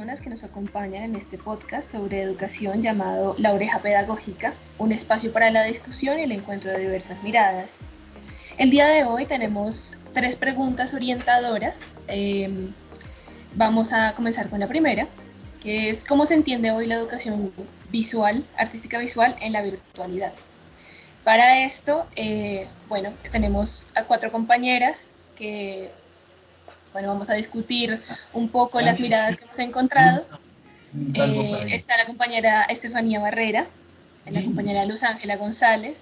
personas que nos acompañan en este podcast sobre educación llamado La Oreja Pedagógica, un espacio para la discusión y el encuentro de diversas miradas. El día de hoy tenemos tres preguntas orientadoras. Em, vamos a comenzar con la primera, que es cómo se entiende hoy la educación visual, artística visual en la virtualidad. Para esto, eh, bueno, tenemos a cuatro compañeras que bueno, vamos a discutir un poco las miradas que hemos encontrado. Eh, está la compañera Estefanía Barrera, la compañera Luz Ángela González,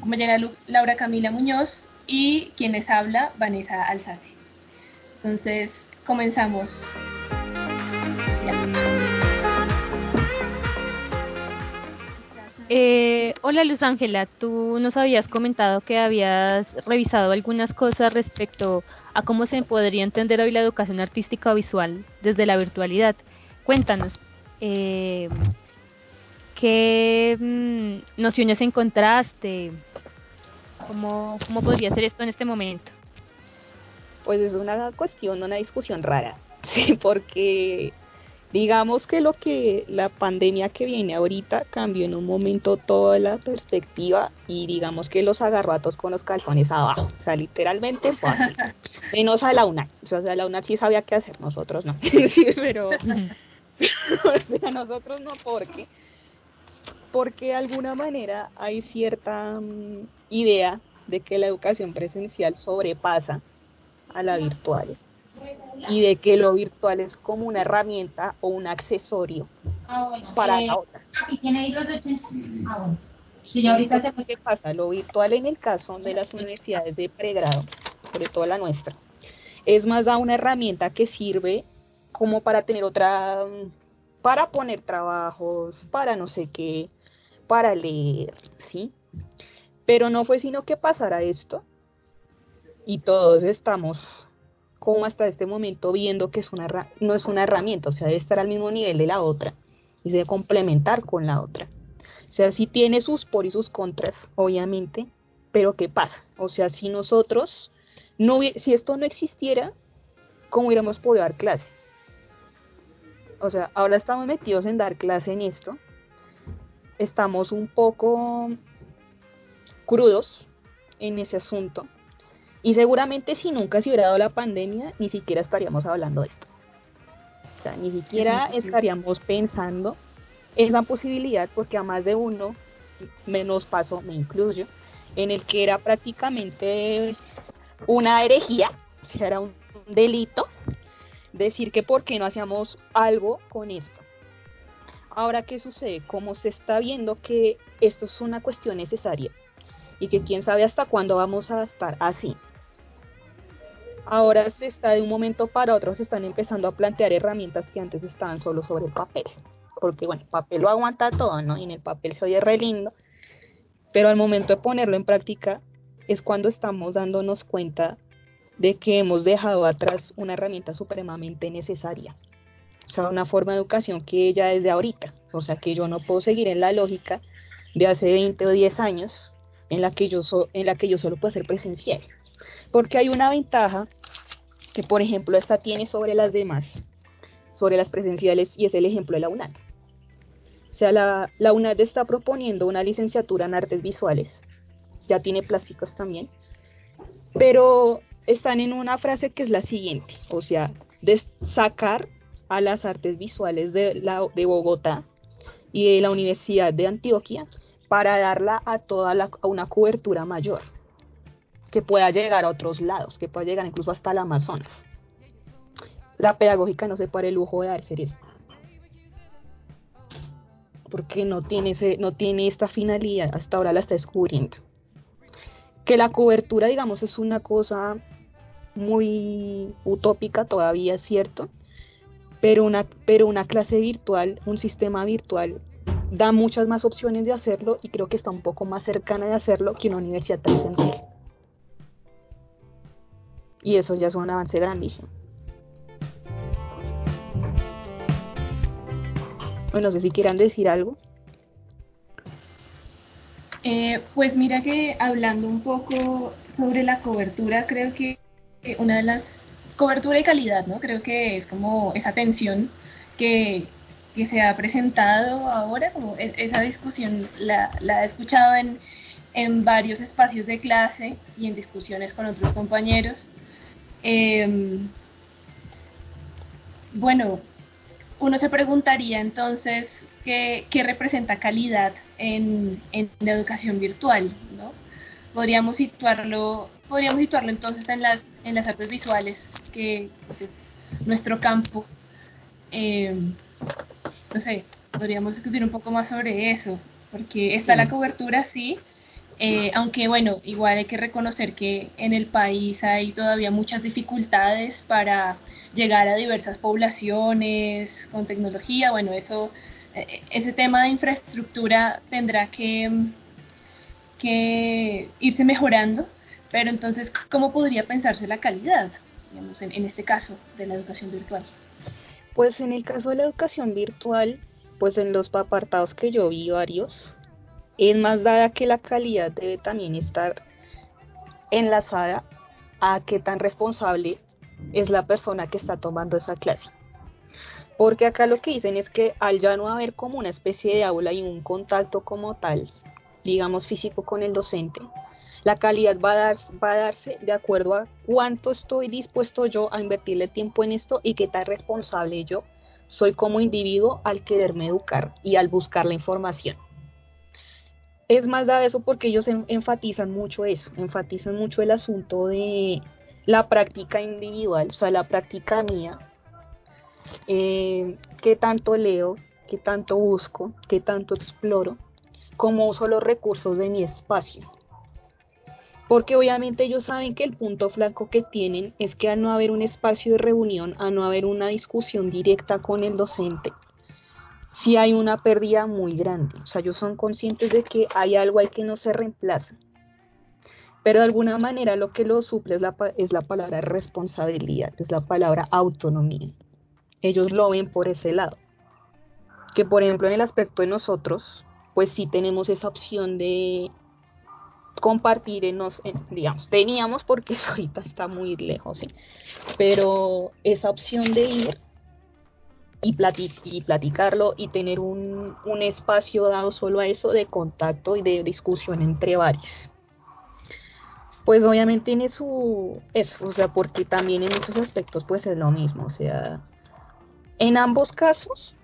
compañera Laura Camila Muñoz y quienes habla Vanessa Alzate. Entonces, comenzamos. Eh, hola Luz Ángela, tú nos habías comentado que habías revisado algunas cosas respecto a cómo se podría entender hoy la educación artística o visual desde la virtualidad. Cuéntanos, eh, ¿qué mm, nociones encontraste? ¿Cómo, ¿Cómo podría ser esto en este momento? Pues es una cuestión, una discusión rara, ¿sí? porque digamos que lo que la pandemia que viene ahorita cambió en un momento toda la perspectiva y digamos que los agarró a todos con los calzones abajo, o sea, literalmente fue así. Menos a la UNA, o sea, la UNA sí sabía qué hacer, nosotros no. sí, pero o sea, nosotros no porque porque de alguna manera hay cierta mm, idea de que la educación presencial sobrepasa a la virtual y de que lo virtual es como una herramienta o un accesorio ah, para la eh, otra. Aquí tiene ahí los ah, bueno. Sí, ahorita ¿Qué pasa? Lo virtual en el caso de las universidades de pregrado, sobre todo la nuestra, es más da una herramienta que sirve como para tener otra, para poner trabajos, para no sé qué, para leer, ¿sí? Pero no fue sino que pasara esto y todos estamos como hasta este momento viendo que es una, no es una herramienta, o sea, debe estar al mismo nivel de la otra y se debe complementar con la otra. O sea, sí tiene sus por y sus contras, obviamente, pero ¿qué pasa? O sea, si nosotros, no, si esto no existiera, ¿cómo hubiéramos podido dar clase? O sea, ahora estamos metidos en dar clase en esto, estamos un poco crudos en ese asunto, y seguramente si nunca se hubiera dado la pandemia, ni siquiera estaríamos hablando de esto. O sea, ni siquiera estaríamos pensando en esa posibilidad, porque a más de uno, menos paso, me incluyo, en el que era prácticamente una herejía, o sea, era un delito, decir que por qué no hacíamos algo con esto. Ahora, ¿qué sucede? Como se está viendo que esto es una cuestión necesaria y que quién sabe hasta cuándo vamos a estar así, ahora se está de un momento para otro, se están empezando a plantear herramientas que antes estaban solo sobre el papel. Porque bueno, el papel lo aguanta todo, ¿no? Y en el papel se oye re lindo. Pero al momento de ponerlo en práctica es cuando estamos dándonos cuenta de que hemos dejado atrás una herramienta supremamente necesaria. O sea, una forma de educación que ya es de ahorita. O sea, que yo no puedo seguir en la lógica de hace 20 o 10 años en la que yo, en la que yo solo puedo ser presencial. Porque hay una ventaja que, por ejemplo, esta tiene sobre las demás, sobre las presenciales, y es el ejemplo de la UNAD. O sea, la, UNAD está proponiendo una licenciatura en artes visuales, ya tiene plásticos también, pero están en una frase que es la siguiente, o sea, de sacar a las artes visuales de, la, de Bogotá y de la Universidad de Antioquia para darla a toda la, a una cobertura mayor que pueda llegar a otros lados, que pueda llegar incluso hasta el Amazonas. La pedagógica no se para el lujo de dar eso. Porque no tiene, ese, no tiene esta finalidad, hasta ahora la está descubriendo. Que la cobertura, digamos, es una cosa muy utópica todavía, es cierto, pero una, pero una clase virtual, un sistema virtual, da muchas más opciones de hacerlo y creo que está un poco más cercana de hacerlo que una universidad presencial. Y eso ya es un avance grandísimo. Bueno, no sé si quieran decir algo. Eh, pues mira que hablando un poco sobre la cobertura, creo que una de las cobertura y calidad, ¿no? Creo que es como esa tensión que, que se ha presentado ahora, como e, esa discusión la, la he escuchado en, en varios espacios de clase y en discusiones con otros compañeros. Em, bueno, uno se preguntaría entonces qué, qué representa calidad en, en, la educación virtual, ¿no? Podríamos situarlo, podríamos situarlo entonces en las, en las artes visuales, que es nuestro campo. Em, no sé, podríamos discutir un poco más sobre eso, porque está la cobertura, sí, eh, aunque bueno, igual hay que reconocer que en el país hay todavía muchas dificultades para llegar a diversas poblaciones con tecnología. Bueno, eso, eh, ese tema de infraestructura tendrá que, que irse mejorando. Pero entonces, ¿cómo podría pensarse la calidad, digamos, en, en este caso de la educación virtual? Pues en el caso de la educación virtual, pues en los apartados que yo vi varios, es más dada que la calidad debe también estar enlazada a qué tan responsable es la persona que está tomando esa clase. Porque acá lo que dicen es que al ya no haber como una especie de aula y un contacto como tal, digamos físico con el docente, la calidad va a, dar, va a darse de acuerdo a cuánto estoy dispuesto yo a invertirle tiempo en esto y qué tan responsable yo soy como individuo al quererme educar y al buscar la información es más da eso porque ellos enfatizan mucho eso, enfatizan mucho el asunto de la práctica individual, o sea, la práctica mía, eh, qué tanto leo, qué tanto busco, qué tanto exploro, cómo uso los recursos de mi espacio. Porque obviamente ellos saben que el punto flaco que tienen es que al no haber un espacio de reunión, al no haber una discusión directa con el docente, si hay una pérdida muy grande. O sea, ellos son conscientes de que hay algo ahí que no se reemplaza. Pero de alguna manera lo que lo suple es la, es la palabra responsabilidad, es la palabra autonomía. Ellos lo ven por ese lado. Que por ejemplo en el aspecto de nosotros, pues sí tenemos esa opción de compartir en nos, digamos, teníamos porque ahorita está muy lejos, ¿sí? pero esa opción de ir y, y platicarlo y tener un, espacio dado solo a eso de contacto y de discusión entre varios. Pues obviamente tiene su eso, o sea, porque también en muchos aspectos pues es lo mismo, o sea, en ambos casos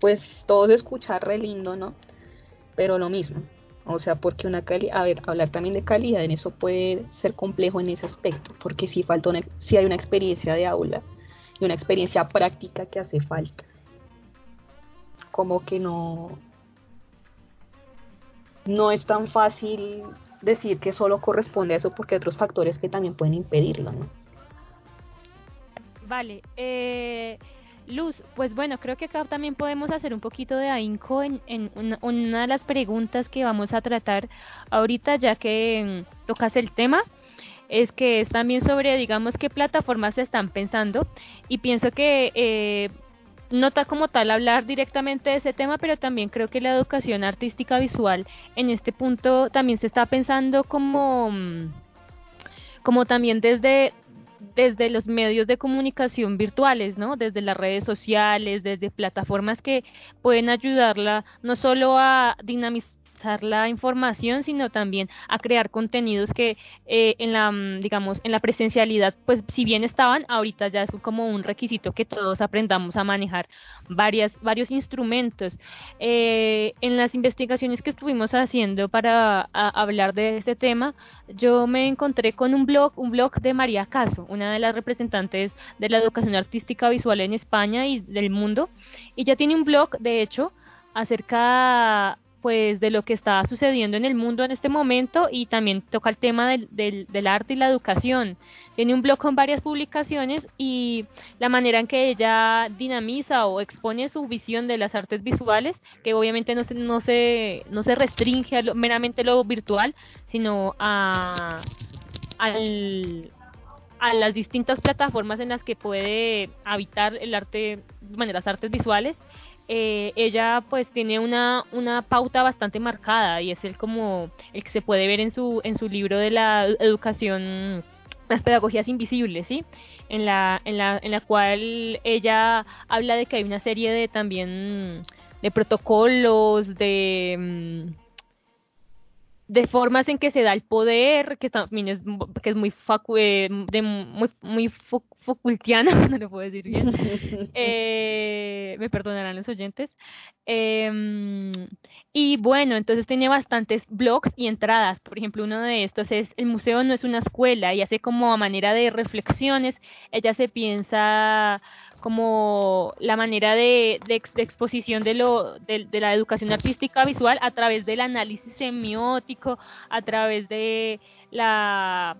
pues todo se escucha re lindo, ¿no? Pero lo mismo, o sea, porque una calidad, a ver, hablar también de calidad en eso puede ser complejo en ese aspecto, porque si falta una, si hay una experiencia de aula, y una experiencia práctica que hace falta. Como que no, no es tan fácil decir que solo corresponde a eso porque hay otros factores que también pueden impedirlo, ¿no? Vale, eh, Luz, pues bueno, creo que acá también podemos hacer un poquito de ahínco en, una, una, de las preguntas que vamos a tratar ahorita, ya que mm, tocas el tema es que es también sobre, digamos, qué plataformas se están pensando y pienso que eh, no está como tal hablar directamente de ese tema, pero también creo que la educación artística visual en este punto también se está pensando como, como también desde desde los medios de comunicación virtuales, ¿no? Desde las redes sociales, desde plataformas que pueden ayudarla no solo a dinamizar la información, sino también a crear contenidos que eh, en la, mm, digamos, en la presencialidad, pues si bien estaban, ahorita ya es como un requisito que todos aprendamos a manejar varias, varios instrumentos. Eh, en las investigaciones que estuvimos haciendo para hablar de este tema, yo me encontré con un blog, un blog de María Caso, una de las representantes de la educación artística visual en España y del mundo. Ella tiene un blog, de hecho, acerca pues de lo que está sucediendo en el mundo en este momento y también toca el tema del, del, arte y la educación. Tiene un blog con varias publicaciones y la manera en que ella dinamiza o expone su visión de las artes visuales, que obviamente no se, no se, no se restringe a lo, meramente lo virtual, sino a, al, a las distintas plataformas en las que puede habitar el arte, bueno, las artes visuales eh, ella pues tiene una, una pauta bastante marcada y es el como el que se puede ver en su, en su libro de la educación las pedagogías invisibles, ¿sí? En la, en la, en la cual ella habla de que hay una serie de también de protocolos, de mm, de formas en que se da el poder, que también es, que es muy, facu eh, de, muy, muy facultiano, no lo puedo decir bien, eh, me perdonarán los oyentes. Eh, y bueno, entonces tiene bastantes blogs y entradas, por ejemplo, uno de estos es, el museo no es una escuela, y hace como a manera de reflexiones, ella se piensa como la manera de, de, exposición de, lo, de, la educación artística visual a través del análisis semiótico, a través de la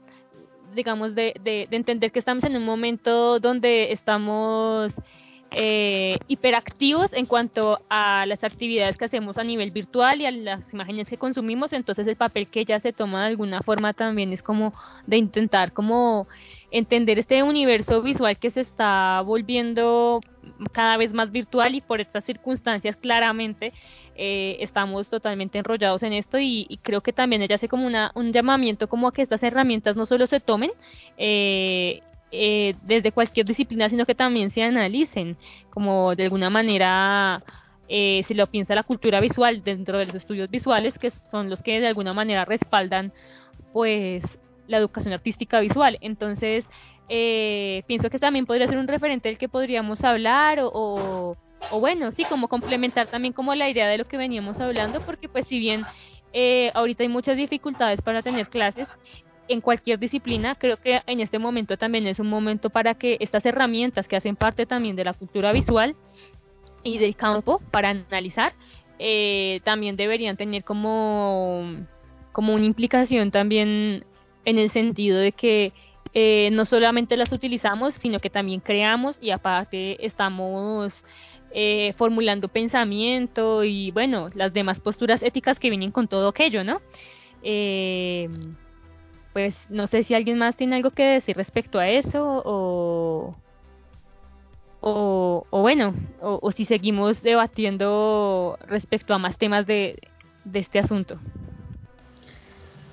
digamos de, de, entender que estamos en un momento donde estamos eh, hiperactivos en cuanto a las actividades que hacemos a nivel virtual y a las imágenes que consumimos, entonces el papel que ella se toma de alguna forma también es como de intentar como entender este universo visual que se está volviendo cada vez más virtual y por estas circunstancias claramente eh, estamos totalmente enrollados en esto. Y, creo que también ella hace como una, un llamamiento como a que estas herramientas no solo se tomen eh, eh, desde cualquier disciplina sino que también se analicen como de alguna manera eh, si lo piensa la cultura visual dentro de los estudios visuales que son los que de alguna manera respaldan pues la educación artística visual. Entonces, eh, pienso que también podría ser un referente del que podríamos hablar o, o, bueno, sí, como complementar también como la idea de lo que veníamos hablando, porque pues si bien eh, ahorita hay muchas dificultades para tener clases en cualquier disciplina, creo que en este momento también es un momento para que estas herramientas que hacen parte también de la cultura visual y del campo para analizar, eh, también deberían tener como, como una implicación también en el sentido de que eh, no solamente las utilizamos, sino que también creamos y aparte estamos eh, formulando pensamiento y bueno, las demás posturas éticas que vienen con todo aquello, ¿no? Eh, pues no sé si alguien más tiene algo que decir respecto a eso o, o, bueno, o, si seguimos debatiendo respecto a más temas de este asunto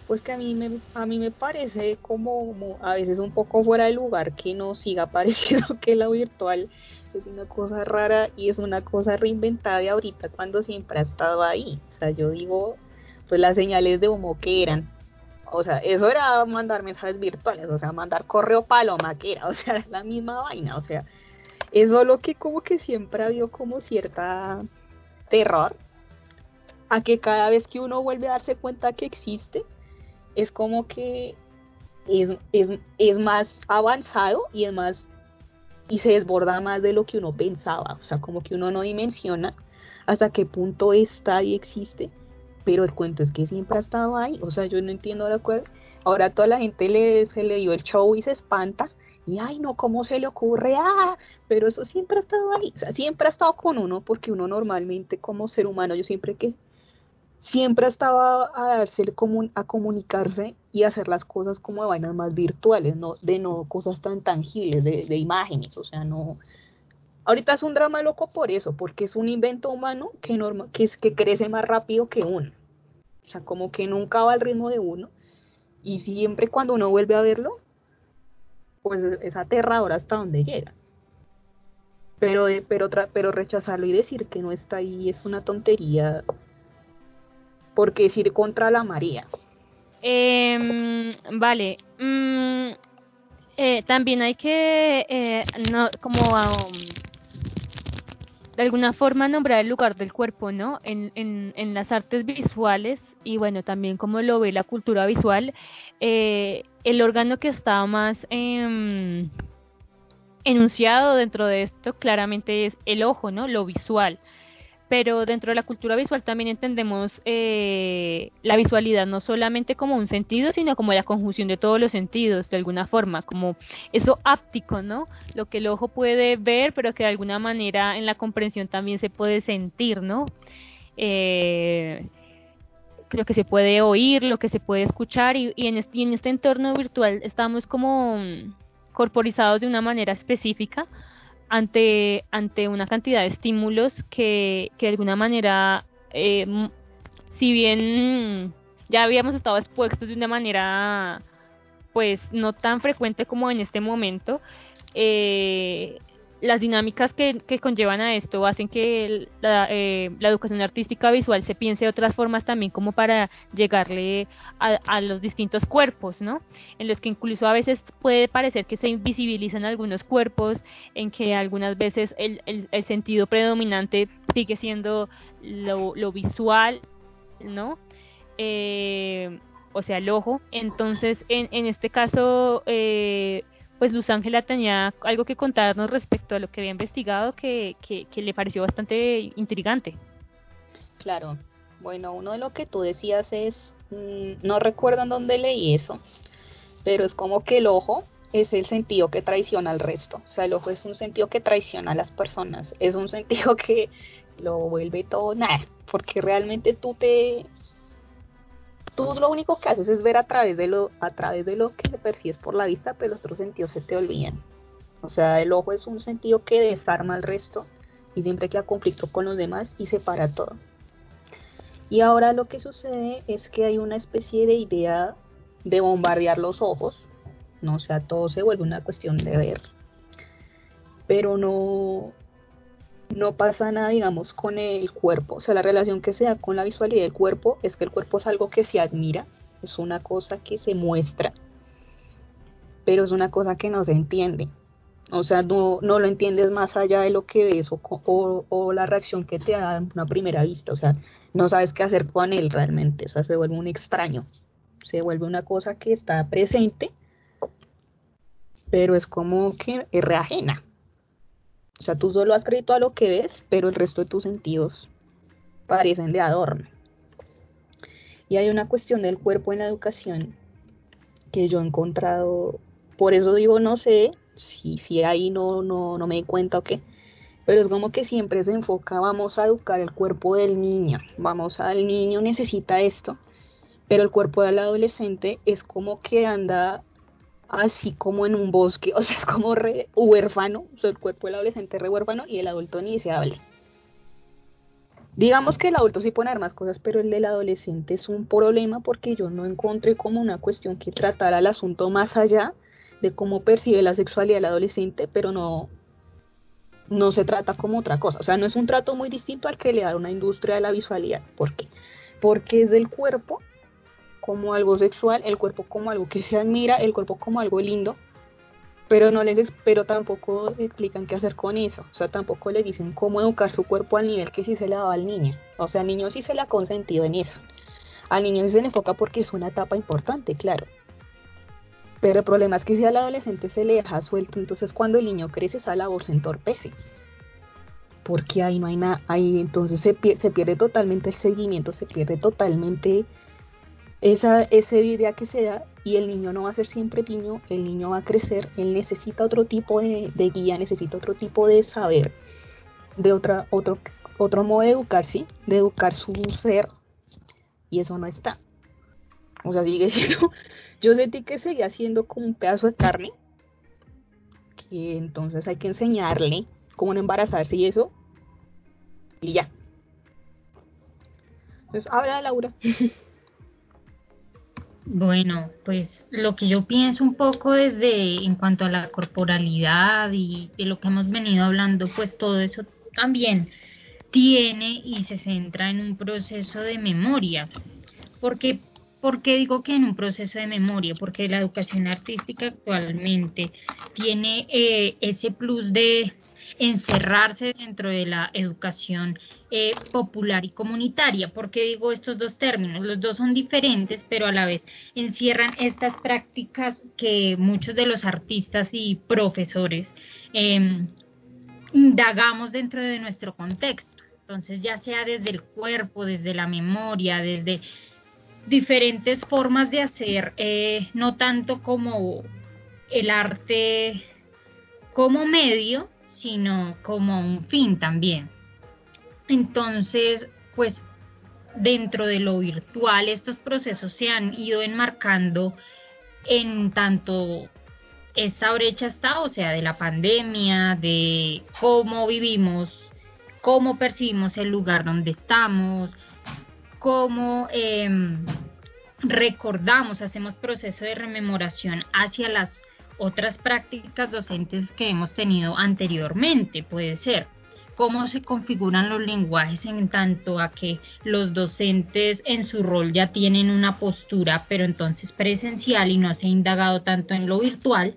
pues que a mí me, a mí me parece como, a veces un poco fuera de lugar que no siga pareciendo que la virtual es una cosa rara y es una cosa reinventada de ahorita cuando siempre ha estado ahí. O sea, yo digo, pues las señales de humo que eran. O sea, eso era mandar mensajes virtuales, o sea, mandar correo paloma que era, o sea, es la misma vaina, o sea, es solo que como que siempre ha habido como cierta terror a que cada vez que uno vuelve a darse cuenta que existe, es como que es, es, más avanzado y es más y se desborda más de lo que uno pensaba, o sea, como que uno no dimensiona hasta qué punto está y existe, pero el cuento es que siempre ha estado ahí, o sea, yo no entiendo de acuerdo, ahora toda la gente le, se le dio el show y se espanta, y ay no, ¿cómo se le ocurre? Ah, pero eso siempre ha estado ahí, o sea, siempre ha estado con uno, porque uno normalmente como ser humano, yo siempre que siempre estaba a darse a comunicarse y hacer las cosas como de vainas más virtuales, no, de no cosas tan tangibles, de, imágenes, o sea, no... Ahorita es un drama loco por eso, porque es un invento humano que, norma, que, es, que crece más rápido que uno. O sea, como que nunca va al ritmo de uno. Y siempre cuando uno vuelve a verlo, pues es aterrador hasta donde llega. Pero, pero, pero rechazarlo y decir que no está ahí es una tontería porque es ir contra la María. Em, vale. Mm, eh, también hay que, eh, no, como um, de alguna forma nombrar el lugar del cuerpo, ¿no? En, en, en, las artes visuales y bueno, también como lo ve la cultura visual, eh, el órgano que está más em, enunciado dentro de esto claramente es el ojo, ¿no? Lo visual pero dentro de la cultura visual también entendemos eh, la visualidad no solamente como un sentido, sino como la conjunción de todos los sentidos, de alguna forma, como eso áptico, ¿no? Lo que el ojo puede ver, pero que de alguna manera en la comprensión también se puede sentir, ¿no? Eh, lo que se puede oír, lo que se puede escuchar, y, en, este, y en este entorno virtual estamos como corporizados de una manera específica, ante, ante una cantidad de estímulos que, que de alguna manera, eh, si bien ya habíamos estado expuestos de una manera pues no tan frecuente como en este momento, eh, las dinámicas que, conllevan a esto hacen que eh, la, educación artística visual se piense de otras formas también como para llegarle a, los distintos cuerpos, ¿no? En los que incluso a veces puede parecer que se invisibilizan algunos cuerpos, en que algunas veces el, el, sentido predominante sigue siendo lo, lo visual, ¿no? Eh, o sea, el ojo. Entonces, en, en este caso, eh, pues Luz Ángela tenía algo que contarnos respecto a lo que había investigado que, que, le pareció bastante intrigante. Claro. Bueno, uno de lo que tú decías es, mm, no recuerdo en dónde leí eso, pero es como que el ojo es el sentido que traiciona al resto. O sea, el ojo es un sentido que traiciona a las personas. Es un sentido que lo vuelve todo nada. Porque realmente tú te, tú lo único que haces es ver a través de lo, a través de lo que percibes por la vista, pero los otros sentidos se te olvidan. O sea, el ojo es un sentido que desarma al resto y siempre queda conflicto con los demás y separa todo. Y ahora lo que sucede es que hay una especie de idea de bombardear los ojos, no o sea, todo se vuelve una cuestión de ver, pero no, no pasa nada, digamos, con el cuerpo. O sea, la relación que se da con la visualidad del cuerpo es que el cuerpo es algo que se admira, es una cosa que se muestra, pero es una cosa que no se entiende. O sea, no, no lo entiendes más allá de lo que ves o, o, la reacción que te da en una primera vista. O sea, no sabes qué hacer con él realmente. O sea, se vuelve un extraño. Se vuelve una cosa que está presente, pero es como que es reajena. O sea, tú solo has crédito a lo que ves, pero el resto de tus sentidos parecen de adorno. Y hay una cuestión del cuerpo en la educación que yo he encontrado, por eso digo, no sé si, si ahí no, no, no me di cuenta o qué, pero es como que siempre se enfoca, vamos a educar el cuerpo del niño, vamos al niño necesita esto, pero el cuerpo del adolescente es como que anda así como en un bosque, o sea, es como re huérfano, o sea, el cuerpo del adolescente es re huérfano y el adulto ni se habla. Digamos que el adulto sí puede haber más cosas, pero el del adolescente es un problema porque yo no encontré como una cuestión que tratara el asunto más allá de cómo percibe la sexualidad del adolescente, pero no, no se trata como otra cosa. O sea, no es un trato muy distinto al que le da una industria de la visualidad. ¿Por qué? Porque es del cuerpo como algo sexual, el cuerpo como algo que se admira, el cuerpo como algo lindo, pero no les pero tampoco explican qué hacer con eso, o sea, tampoco les dicen cómo educar su cuerpo al nivel que sí se le daba al niño, o sea, al niño sí se le ha consentido en eso, al niño se le enfoca porque es una etapa importante, claro, pero el problema es que si al adolescente se le deja suelto, entonces cuando el niño crece esa labor se entorpece, porque ahí no hay nada, ahí entonces se, se pierde totalmente el seguimiento, se pierde totalmente esa, esa idea que se da y el niño no va a ser siempre niño, el niño va a crecer, él necesita otro tipo de, guía, necesita otro tipo de saber, de otra, otro, otro modo de educarse, de educar su ser, y eso no está. O sea, sigue siendo, yo sentí que seguía siendo como un pedazo de carne, que entonces hay que enseñarle cómo no embarazarse y eso, y ya. Entonces, habla Laura. Bueno, pues lo que yo pienso un poco desde en cuanto a la corporalidad y de lo que hemos venido hablando, pues todo eso también tiene y se centra en un proceso de memoria. Porque, ¿Por qué digo que en un proceso de memoria? Porque la educación artística actualmente tiene eh, ese plus de encerrarse dentro de la educación eh, popular y comunitaria. ¿Por qué digo estos dos términos? Los dos son diferentes, pero a la vez encierran estas prácticas que muchos de los artistas y profesores eh, indagamos dentro de nuestro contexto. Entonces, ya sea desde el cuerpo, desde la memoria, desde diferentes formas de hacer, eh, no tanto como el arte como medio, sino como un fin también. Entonces, pues dentro de lo virtual estos procesos se han ido enmarcando en tanto esta brecha está, o sea, de la pandemia, de cómo vivimos, cómo percibimos el lugar donde estamos, cómo em, recordamos, hacemos proceso de rememoración hacia las otras prácticas docentes que hemos tenido anteriormente, puede ser. Cómo se configuran los lenguajes en tanto a que los docentes en su rol ya tienen una postura, pero entonces presencial y no se ha indagado tanto en lo virtual,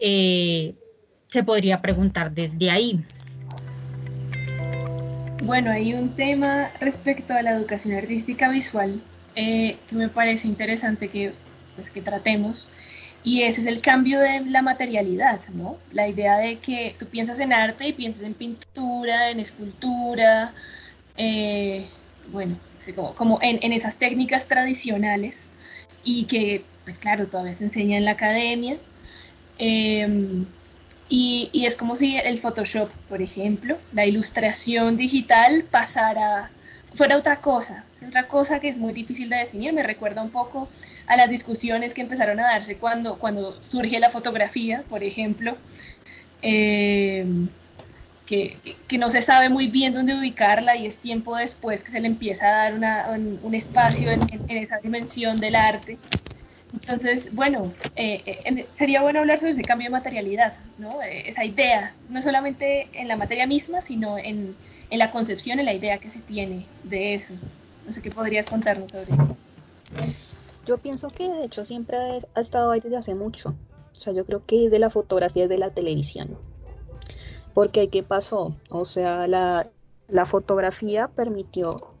eh, se podría preguntar desde ahí. Bueno, hay un tema respecto a la educación artística visual eh, que me parece interesante que, pues, que tratemos y ese es el cambio de la materialidad, ¿no? La idea de que tú piensas en arte y piensas en pintura, en escultura, eh, bueno, como, en, esas técnicas tradicionales y que, pues claro, todavía se enseña en la academia. Em, y, y, es como si el Photoshop, por ejemplo, la ilustración digital pasara, fuera otra cosa, otra cosa que es muy difícil de definir, me recuerda un poco a las discusiones que empezaron a darse cuando, cuando surge la fotografía, por ejemplo, eh, que, que, no se sabe muy bien dónde ubicarla y es tiempo después que se le empieza a dar una, un, espacio en, esa dimensión del arte. Entonces, bueno, eh, eh, sería bueno hablar sobre ese cambio de materialidad, ¿no? esa idea, no solamente en la materia misma, sino en, en la concepción, en la idea que se tiene de eso. No sé qué podrías contarnos sobre eso. Yo pienso que de hecho siempre ha estado ahí desde hace mucho. O sea, yo creo que es de la fotografía, es de la televisión. Porque ¿qué pasó? O sea, la, la fotografía permitió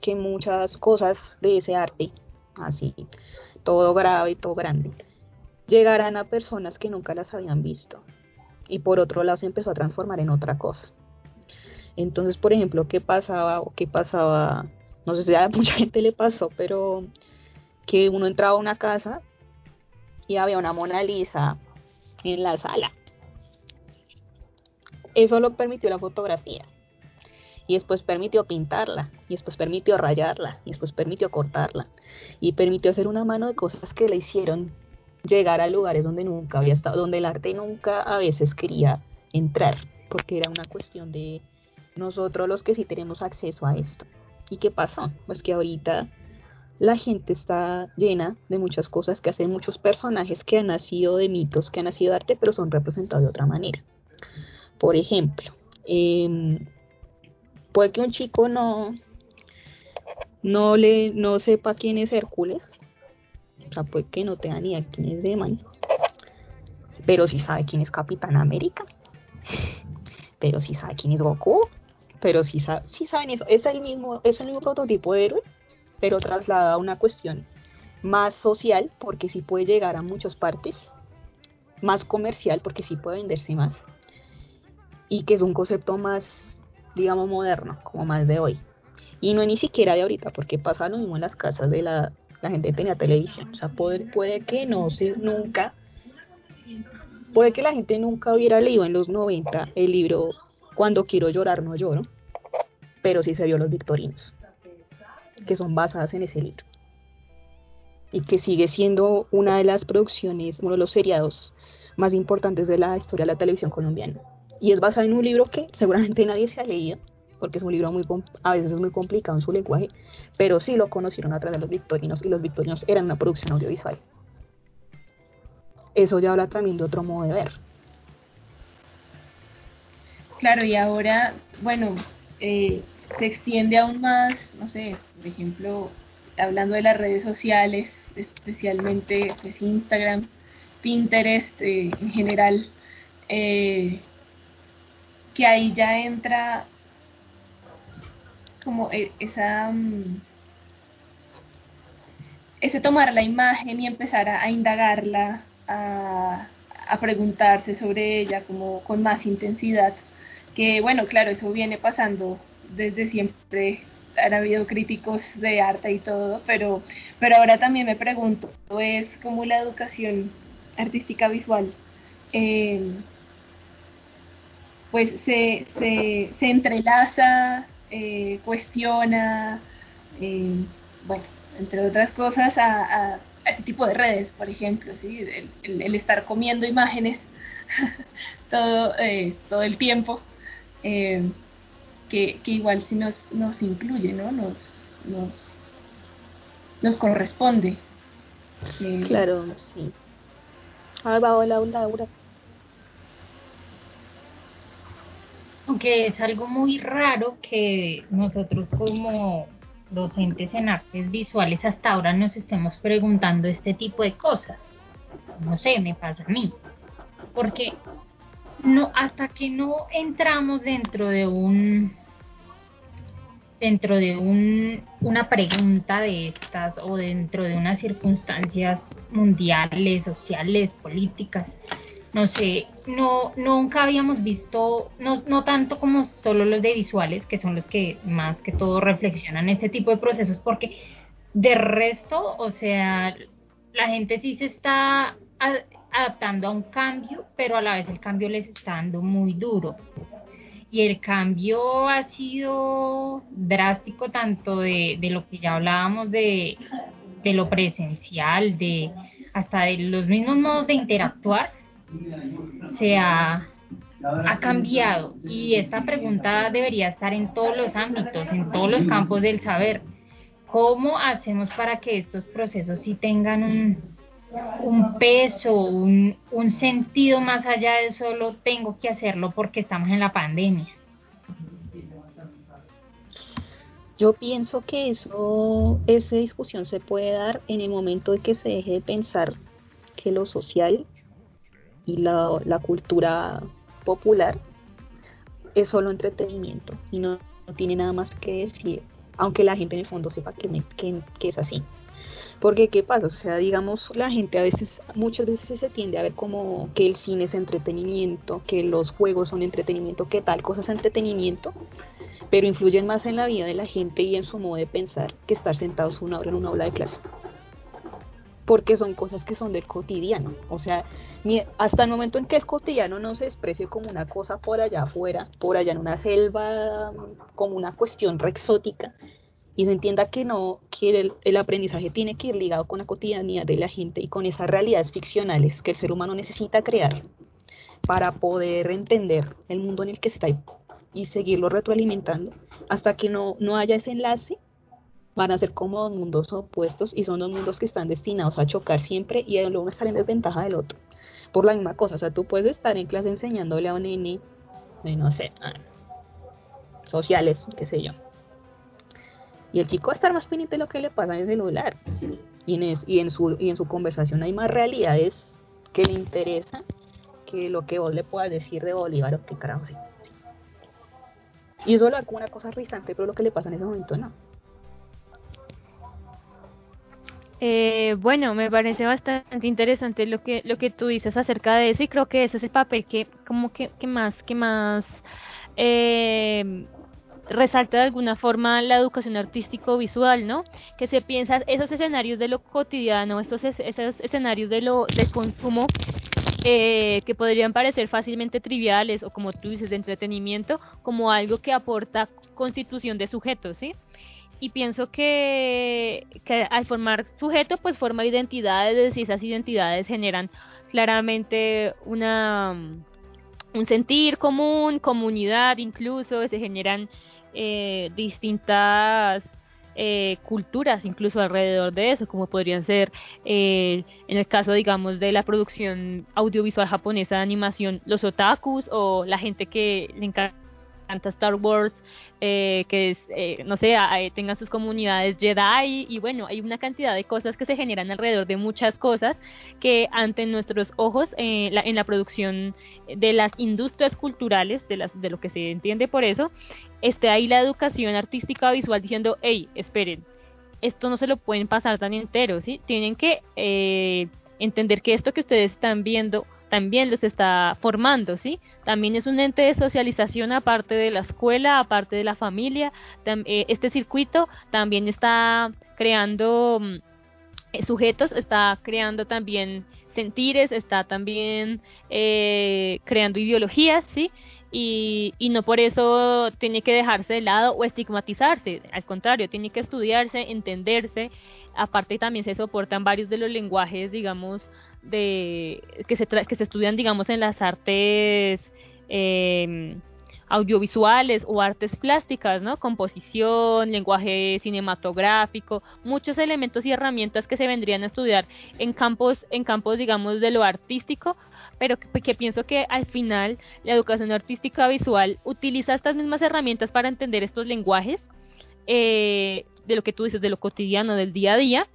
que muchas cosas de ese arte, así, todo grave y todo grande, llegaran a personas que nunca las habían visto. Y por otro lado se empezó a transformar en otra cosa. Entonces, por ejemplo, ¿qué pasaba o qué pasaba no sé si a mucha gente le pasó, pero que uno entraba a una casa y había una Mona Lisa en la sala. Eso lo permitió la fotografía. Y después permitió pintarla, y después permitió rayarla, y después permitió cortarla, y permitió hacer una mano de cosas que le hicieron llegar a lugares donde nunca había estado, donde el arte nunca a veces quería entrar, porque era una cuestión de nosotros los que sí tenemos acceso a esto. ¿Y qué pasó? Pues que ahorita la gente está llena de muchas cosas que hacen muchos personajes que han nacido de mitos, que han nacido de arte, pero son representados de otra manera. Por ejemplo, em, puede que un chico no, no, le, no sepa quién es Hércules, o sea, puede que no tenga ni a quién es Deman, pero sí sabe quién es Capitán América, pero sí sabe quién es Goku, pero sí, saben eso, es el, mismo, es el mismo prototipo de héroe, pero trasladado a una cuestión más social, porque sí puede llegar a muchas partes, más comercial, porque sí puede venderse más, y que es un concepto más, digamos, moderno, como más de hoy. Y no es ni siquiera de ahorita, porque pasa lo mismo en las casas de la, la gente tenía televisión. O sea, puede, puede que no se, nunca, puede que la gente nunca hubiera leído en los 90 el libro cuando quiero llorar no lloro, pero sí se vio los victorinos, que son basadas en ese libro. Y que sigue siendo una de las producciones, uno de los seriados más importantes de la historia de la televisión colombiana. Y es basada en un libro que seguramente nadie se ha leído, porque es un libro muy a veces es muy complicado en su lenguaje, pero sí lo conocieron a través de los victorinos y los victorinos eran una producción audiovisual. Eso ya habla también de otro modo de ver, Claro, y ahora, bueno, eh, se extiende aún más, no sé, por ejemplo, hablando de las redes sociales, especialmente pues, Instagram, Pinterest eh, en general, eh, que ahí ya entra como esa mm, ese tomar la imagen y empezar a, indagarla, a, a, preguntarse sobre ella como con más intensidad que bueno, claro, eso viene pasando desde siempre, han habido críticos de arte y todo, pero, pero ahora también me pregunto, es como la educación artística visual, em, pues se, se, se entrelaza, eh, cuestiona, em, bueno, entre otras cosas, a, a, este tipo de redes, por ejemplo, ¿sí? el, estar comiendo imágenes todo, eh, todo el tiempo eh, que, igual sí nos, nos incluye, ¿no? Nos, nos, nos corresponde. claro, sí. Ah, va, hola, Laura. Aunque es algo muy raro que nosotros como docentes en artes visuales hasta ahora nos estemos preguntando este tipo de cosas. No sé, me pasa a mí. Porque no, hasta que no entramos dentro de un dentro de un, una pregunta de estas o dentro de unas circunstancias mundiales, sociales, políticas, no sé, no nunca habíamos visto, no, no tanto como solo los de visuales, que son los que más que todo reflexionan este tipo de procesos, porque de resto, o sea, la gente sí se está adaptando a un cambio, pero a la vez el cambio les está dando muy duro. Y el cambio ha sido drástico tanto de, de lo que ya hablábamos de, de lo presencial, de hasta de los mismos modos de interactuar, se ha, ha cambiado. Y esta pregunta debería estar en todos los ámbitos, en todos los campos del saber. ¿Cómo hacemos para que estos procesos sí tengan un, un peso, un, un sentido más allá de solo tengo que hacerlo porque estamos en la pandemia. Yo pienso que eso, esa discusión se puede dar en el momento de que se deje de pensar que lo social y la, la cultura popular es solo entretenimiento y no, tiene nada más que decir, aunque la gente en el fondo sepa que, que, que es así. Porque, ¿qué pasa? O sea, digamos, la gente a veces, muchas veces se tiende a ver como que el cine es entretenimiento, que los juegos son entretenimiento, que tal cosa es entretenimiento, pero influyen más en la vida de la gente y en su modo de pensar que estar sentados una hora en una aula de clase. Porque son cosas que son del cotidiano. O sea, hasta el momento en que el cotidiano no se exprese como una cosa por allá afuera, por allá en una selva, como una cuestión re exótica, y se entienda que no, que el, aprendizaje tiene que ir ligado con la cotidianidad de la gente y con esas realidades ficcionales que el ser humano necesita crear para poder entender el mundo en el que está y, seguirlo retroalimentando. Hasta que no, no haya ese enlace van a ser como dos mundos opuestos y son dos mundos que están destinados a chocar siempre y el uno estar en desventaja del otro por la misma cosa, o sea, tú puedes estar en clase enseñándole a un nene, no sé, sociales, qué sé yo, y el chico estar más pendiente de lo que le pasa en el celular. Y en, y en, su, y en su conversación hay más realidades que le interesan que lo que vos le puedas decir de Bolívar o qué carajo. Y eso como una cosa risante, pero lo que le pasa en ese momento no. Eh, bueno, me parece bastante interesante lo que tú dices acerca de eso y creo que ese es el papel que como que, que más que más eh, resalta de alguna forma la educación artístico-visual, ¿no? Que se piensa esos escenarios de lo cotidiano, estos esos escenarios de lo de consumo eh, que podrían parecer fácilmente triviales o como tú dices de entretenimiento, como algo que aporta constitución de sujetos, ¿sí? Y pienso que, que al formar sujeto, pues forma identidades y esas identidades generan claramente una un sentir común, comunidad incluso, se generan eh, distintas eh, culturas incluso alrededor de eso, como podrían ser eh, en el caso digamos de la producción audiovisual japonesa de animación los otakus o la gente que le encanta Star Wars, eh, que es, eh, no sé, tengan sus comunidades Jedi y bueno, hay una cantidad de cosas que se generan alrededor de muchas cosas que ante nuestros ojos eh, en la producción de las industrias culturales, de, las, de lo que se entiende por eso, esté ahí la educación artística visual diciendo, hey, esperen, esto no se lo pueden pasar tan entero, ¿sí? Tienen que entender que esto que ustedes están viendo también los está formando, ¿sí? También es un ente de socialización aparte de la escuela, aparte de la familia. Eh, este circuito también está creando mm, eh, sujetos, está creando también sentires, está también eh, creando ideologías, ¿sí? Y, y, no por eso tiene que dejarse de lado o estigmatizarse, al contrario, tiene que estudiarse, entenderse, aparte también se soportan varios de los lenguajes, digamos, de que se, que se estudian, digamos, en las artes, em, audiovisuales o artes plásticas, ¿no? Composición, lenguaje cinematográfico, muchos elementos y herramientas que se vendrían a estudiar en campos, en campos digamos, de lo artístico, pero que, pienso que al final la educación artística visual utiliza estas mismas herramientas para entender estos lenguajes eh, de lo que tú dices, de lo cotidiano, del día a día,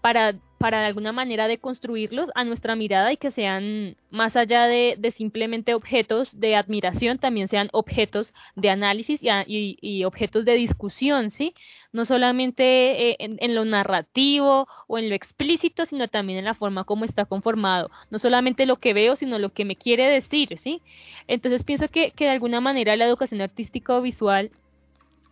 para para de alguna manera deconstruirlos a nuestra mirada y que sean más allá de, simplemente objetos de admiración, también sean objetos de análisis y, objetos de discusión, ¿sí? No solamente eh, en, lo narrativo o en lo explícito, sino también en la forma como está conformado. No solamente lo que veo, sino lo que me quiere decir, ¿sí? Entonces pienso que, que de alguna manera la educación artística o visual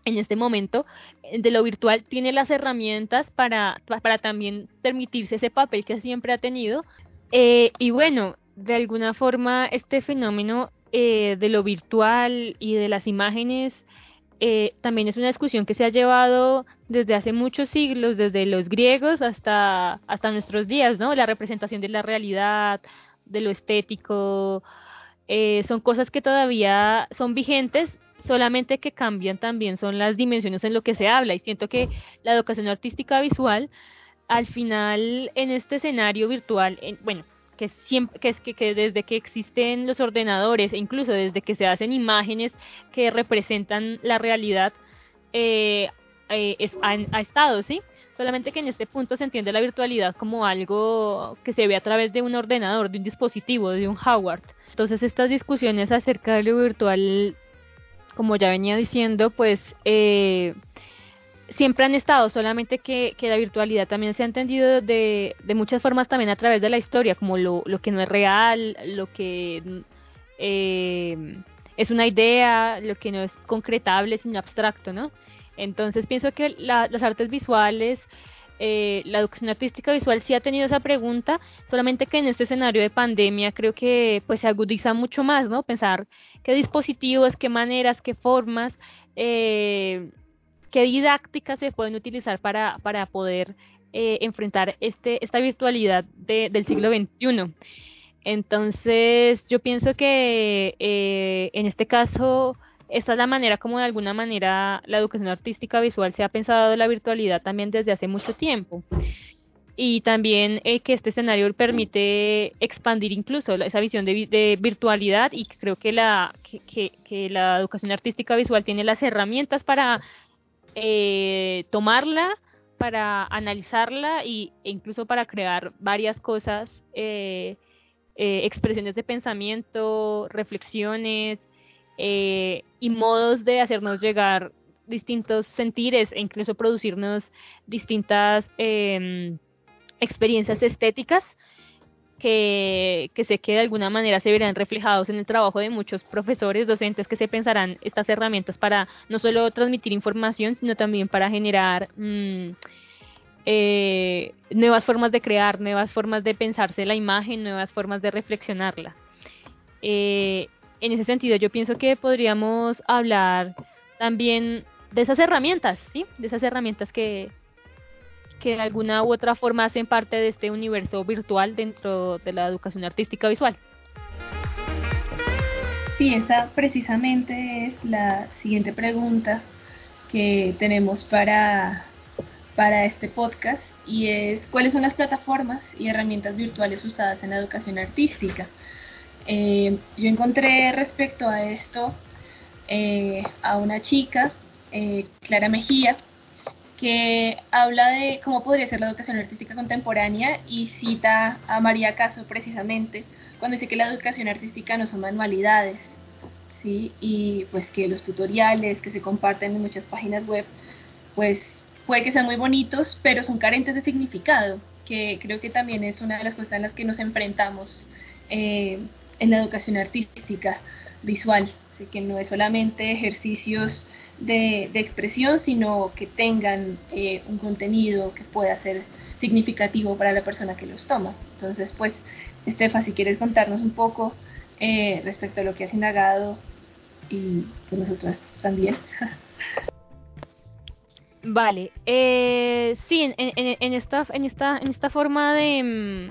en este momento eh, de lo virtual tiene las herramientas para, para también permitirse ese papel que siempre ha tenido. Eh, y bueno, de alguna forma este fenómeno eh, de lo virtual y de las imágenes también es una discusión que se ha llevado desde hace muchos siglos, desde los griegos hasta, hasta nuestros días, ¿no? La representación de la realidad, de lo estético, son cosas que todavía son vigentes solamente que cambian también son las dimensiones en lo que se habla y siento que la educación artística visual al final en este escenario virtual, bueno, que siempre que es que, desde que existen los ordenadores e incluso desde que se hacen imágenes que representan la realidad eh, eh, ha, estado, ¿sí? Solamente que en este punto se entiende la virtualidad como algo que se ve a través de un ordenador, de un dispositivo, de un hardware. Entonces estas discusiones acerca de lo virtual como ya venía diciendo, pues eh, siempre han estado, solamente que, la virtualidad también se ha entendido de, de, muchas formas también a través de la historia, como lo, lo que no es real, lo que eh, es una idea, lo que no es concretable, sino abstracto, ¿no? Entonces pienso que las artes visuales eh, la educación artística visual sí ha tenido esa pregunta, solamente que en este escenario de pandemia creo que pues se agudiza mucho más, ¿no? Pensar qué dispositivos, qué maneras, qué formas, eh, qué didácticas se pueden utilizar para, para poder eh, enfrentar este, esta virtualidad del siglo XXI. Entonces, yo pienso que en este caso esta es la manera como de alguna manera la educación artística visual se ha pensado la virtualidad también desde hace mucho tiempo. Y también eh, que este escenario permite expandir incluso esa visión de, virtualidad y creo que la, que, la educación artística visual tiene las herramientas para eh, tomarla, para analizarla y, e incluso para crear varias cosas, eh, expresiones de pensamiento, reflexiones, eh, y modos de hacernos llegar distintos sentires e incluso producirnos distintas em, experiencias estéticas que, que sé que de alguna manera se verán reflejados en el trabajo de muchos profesores, docentes que se pensarán estas herramientas para no solo transmitir información, sino también para generar mm, eh, nuevas formas de crear, nuevas formas de pensarse la imagen, nuevas formas de reflexionarla. Eh, en ese sentido yo pienso que podríamos hablar también de esas herramientas, ¿sí? De esas herramientas que, que de alguna u otra forma hacen parte de este universo virtual dentro de la educación artística visual. Sí, esa precisamente es la siguiente pregunta que tenemos para, para este podcast y es cuáles son las plataformas y herramientas virtuales usadas en la educación artística. Eh, yo encontré respecto a esto eh, a una chica, eh, Clara Mejía, que habla de cómo podría ser la educación artística contemporánea y cita a María Caso precisamente cuando dice que la educación artística no son manualidades, ¿sí? y pues que los tutoriales que se comparten en muchas páginas web, pues puede que sean muy bonitos, pero son carentes de significado, que creo que también es una de las cosas en las que nos enfrentamos en la educación artística visual, así que no es solamente ejercicios de, expresión, sino que tengan eh, un contenido que pueda ser significativo para la persona que los toma. Entonces, pues, Estefa, si quieres contarnos un poco eh, respecto a lo que has indagado y pues nosotras también. Vale, eh, sí, en, en, esta, en, esta, en esta forma de, mm,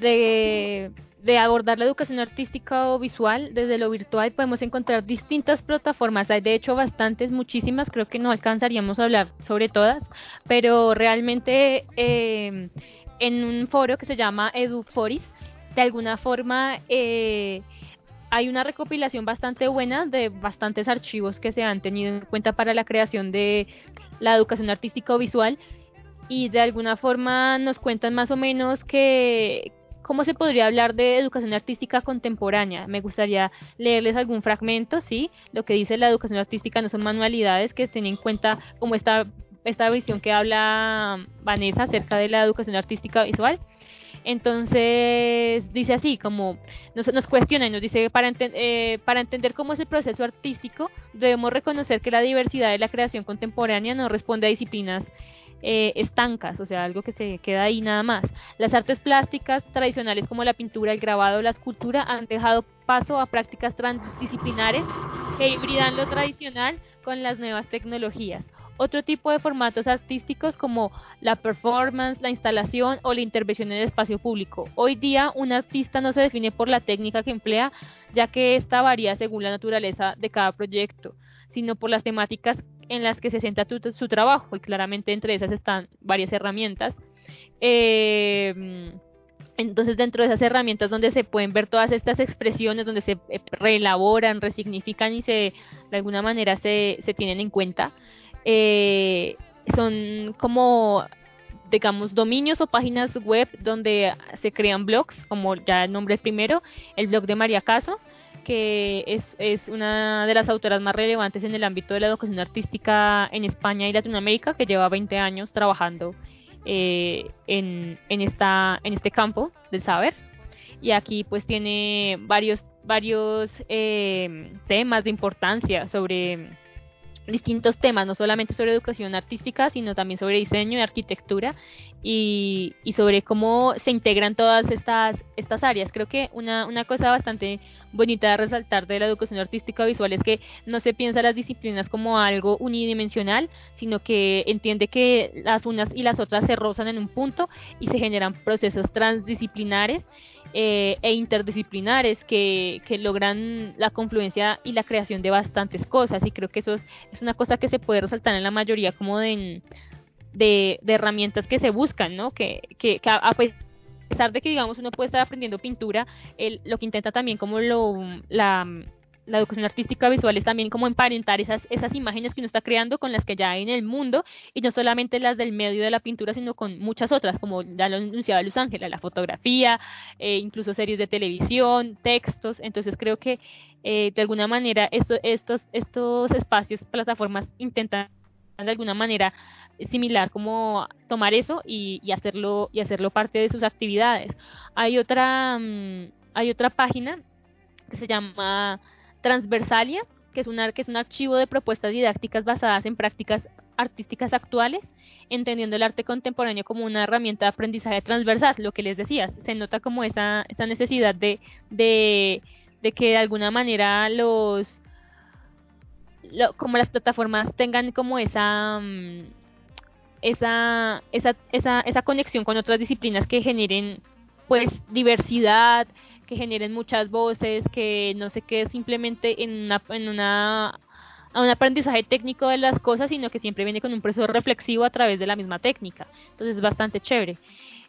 de de abordar la educación artística o visual desde lo virtual podemos encontrar distintas plataformas, hay de hecho bastantes, muchísimas, creo que no alcanzaríamos a hablar sobre todas, pero realmente eh, en un foro que se llama EduForis, de alguna forma eh, hay una recopilación bastante buena de bastantes archivos que se han tenido en cuenta para la creación de la educación artística o visual y de alguna forma nos cuentan más o menos que cómo se podría hablar de educación artística contemporánea. Me gustaría leerles algún fragmento, sí, lo que dice la educación artística no son manualidades que estén en cuenta como esta esta visión que habla Vanessa acerca de la educación artística visual. Entonces dice así, como nos, nos cuestiona y nos dice, para, eh, para entender cómo es el proceso artístico, debemos reconocer que la diversidad de la creación contemporánea no responde a disciplinas eh, estancas, o sea, algo que se queda ahí nada más. Las artes plásticas tradicionales como la pintura, el grabado, la escultura han dejado paso a prácticas transdisciplinares que hibridan lo tradicional con las nuevas tecnologías otro tipo de formatos artísticos como la performance, la instalación o la intervención en espacio público. Hoy día un artista no se define por la técnica que emplea, ya que esta varía según la naturaleza de cada proyecto, sino por las temáticas en las que se centra su, trabajo y claramente entre esas están varias herramientas. Eh, entonces dentro de esas herramientas donde se pueden ver todas estas expresiones, donde se eh, reelaboran, resignifican y se de alguna manera se, se tienen en cuenta, eh, son como digamos dominios o páginas web donde se crean blogs, como ya el nombre primero, el blog de María Caso, que es, es una de las autoras más relevantes en el ámbito de la educación artística en España y Latinoamérica, que lleva 20 años trabajando eh, en, en, esta, en este campo del saber. Y aquí pues tiene varios, varios eh, temas de importancia sobre distintos temas, no solamente sobre educación artística, sino también sobre diseño y arquitectura y, y, sobre cómo se integran todas estas, estas áreas. Creo que una, una cosa bastante bonita de resaltar de la educación artística visual es que no se piensa las disciplinas como algo unidimensional, sino que entiende que las unas y las otras se rozan en un punto y se generan procesos transdisciplinares eh, e interdisciplinares que, que, logran la confluencia y la creación de bastantes cosas y creo que eso es, es una cosa que se puede resaltar en la mayoría como de, de, herramientas que se buscan, ¿no? Que, que, que a, pesar de que digamos uno puede estar aprendiendo pintura, el, lo que intenta también como lo la la educación artística visual es también como emparentar esas, esas imágenes que uno está creando con las que ya hay en el mundo y no solamente las del medio de la pintura, sino con muchas otras, como ya lo anunciaba Luz Ángela, la fotografía, eh, incluso series de televisión, textos. Entonces creo que eh, de alguna manera esto, estos, estos espacios, plataformas intentan de alguna manera similar como tomar eso y, y hacerlo y hacerlo parte de sus actividades. Hay otra mm, hay otra página que se llama Transversalia, que es, un, que es un archivo de propuestas didácticas basadas en prácticas artísticas actuales, entendiendo el arte contemporáneo como una herramienta de aprendizaje transversal, lo que les decía, se nota como esa, esa necesidad de, de, de que de alguna manera los como las plataformas tengan como esa, mm, esa esa, esa esa conexión con otras disciplinas que generen pues diversidad, que generen muchas voces, que no se quede simplemente en una, en una un aprendizaje técnico de las cosas, sino que siempre viene con un proceso reflexivo a través de la misma técnica. Entonces es bastante chévere.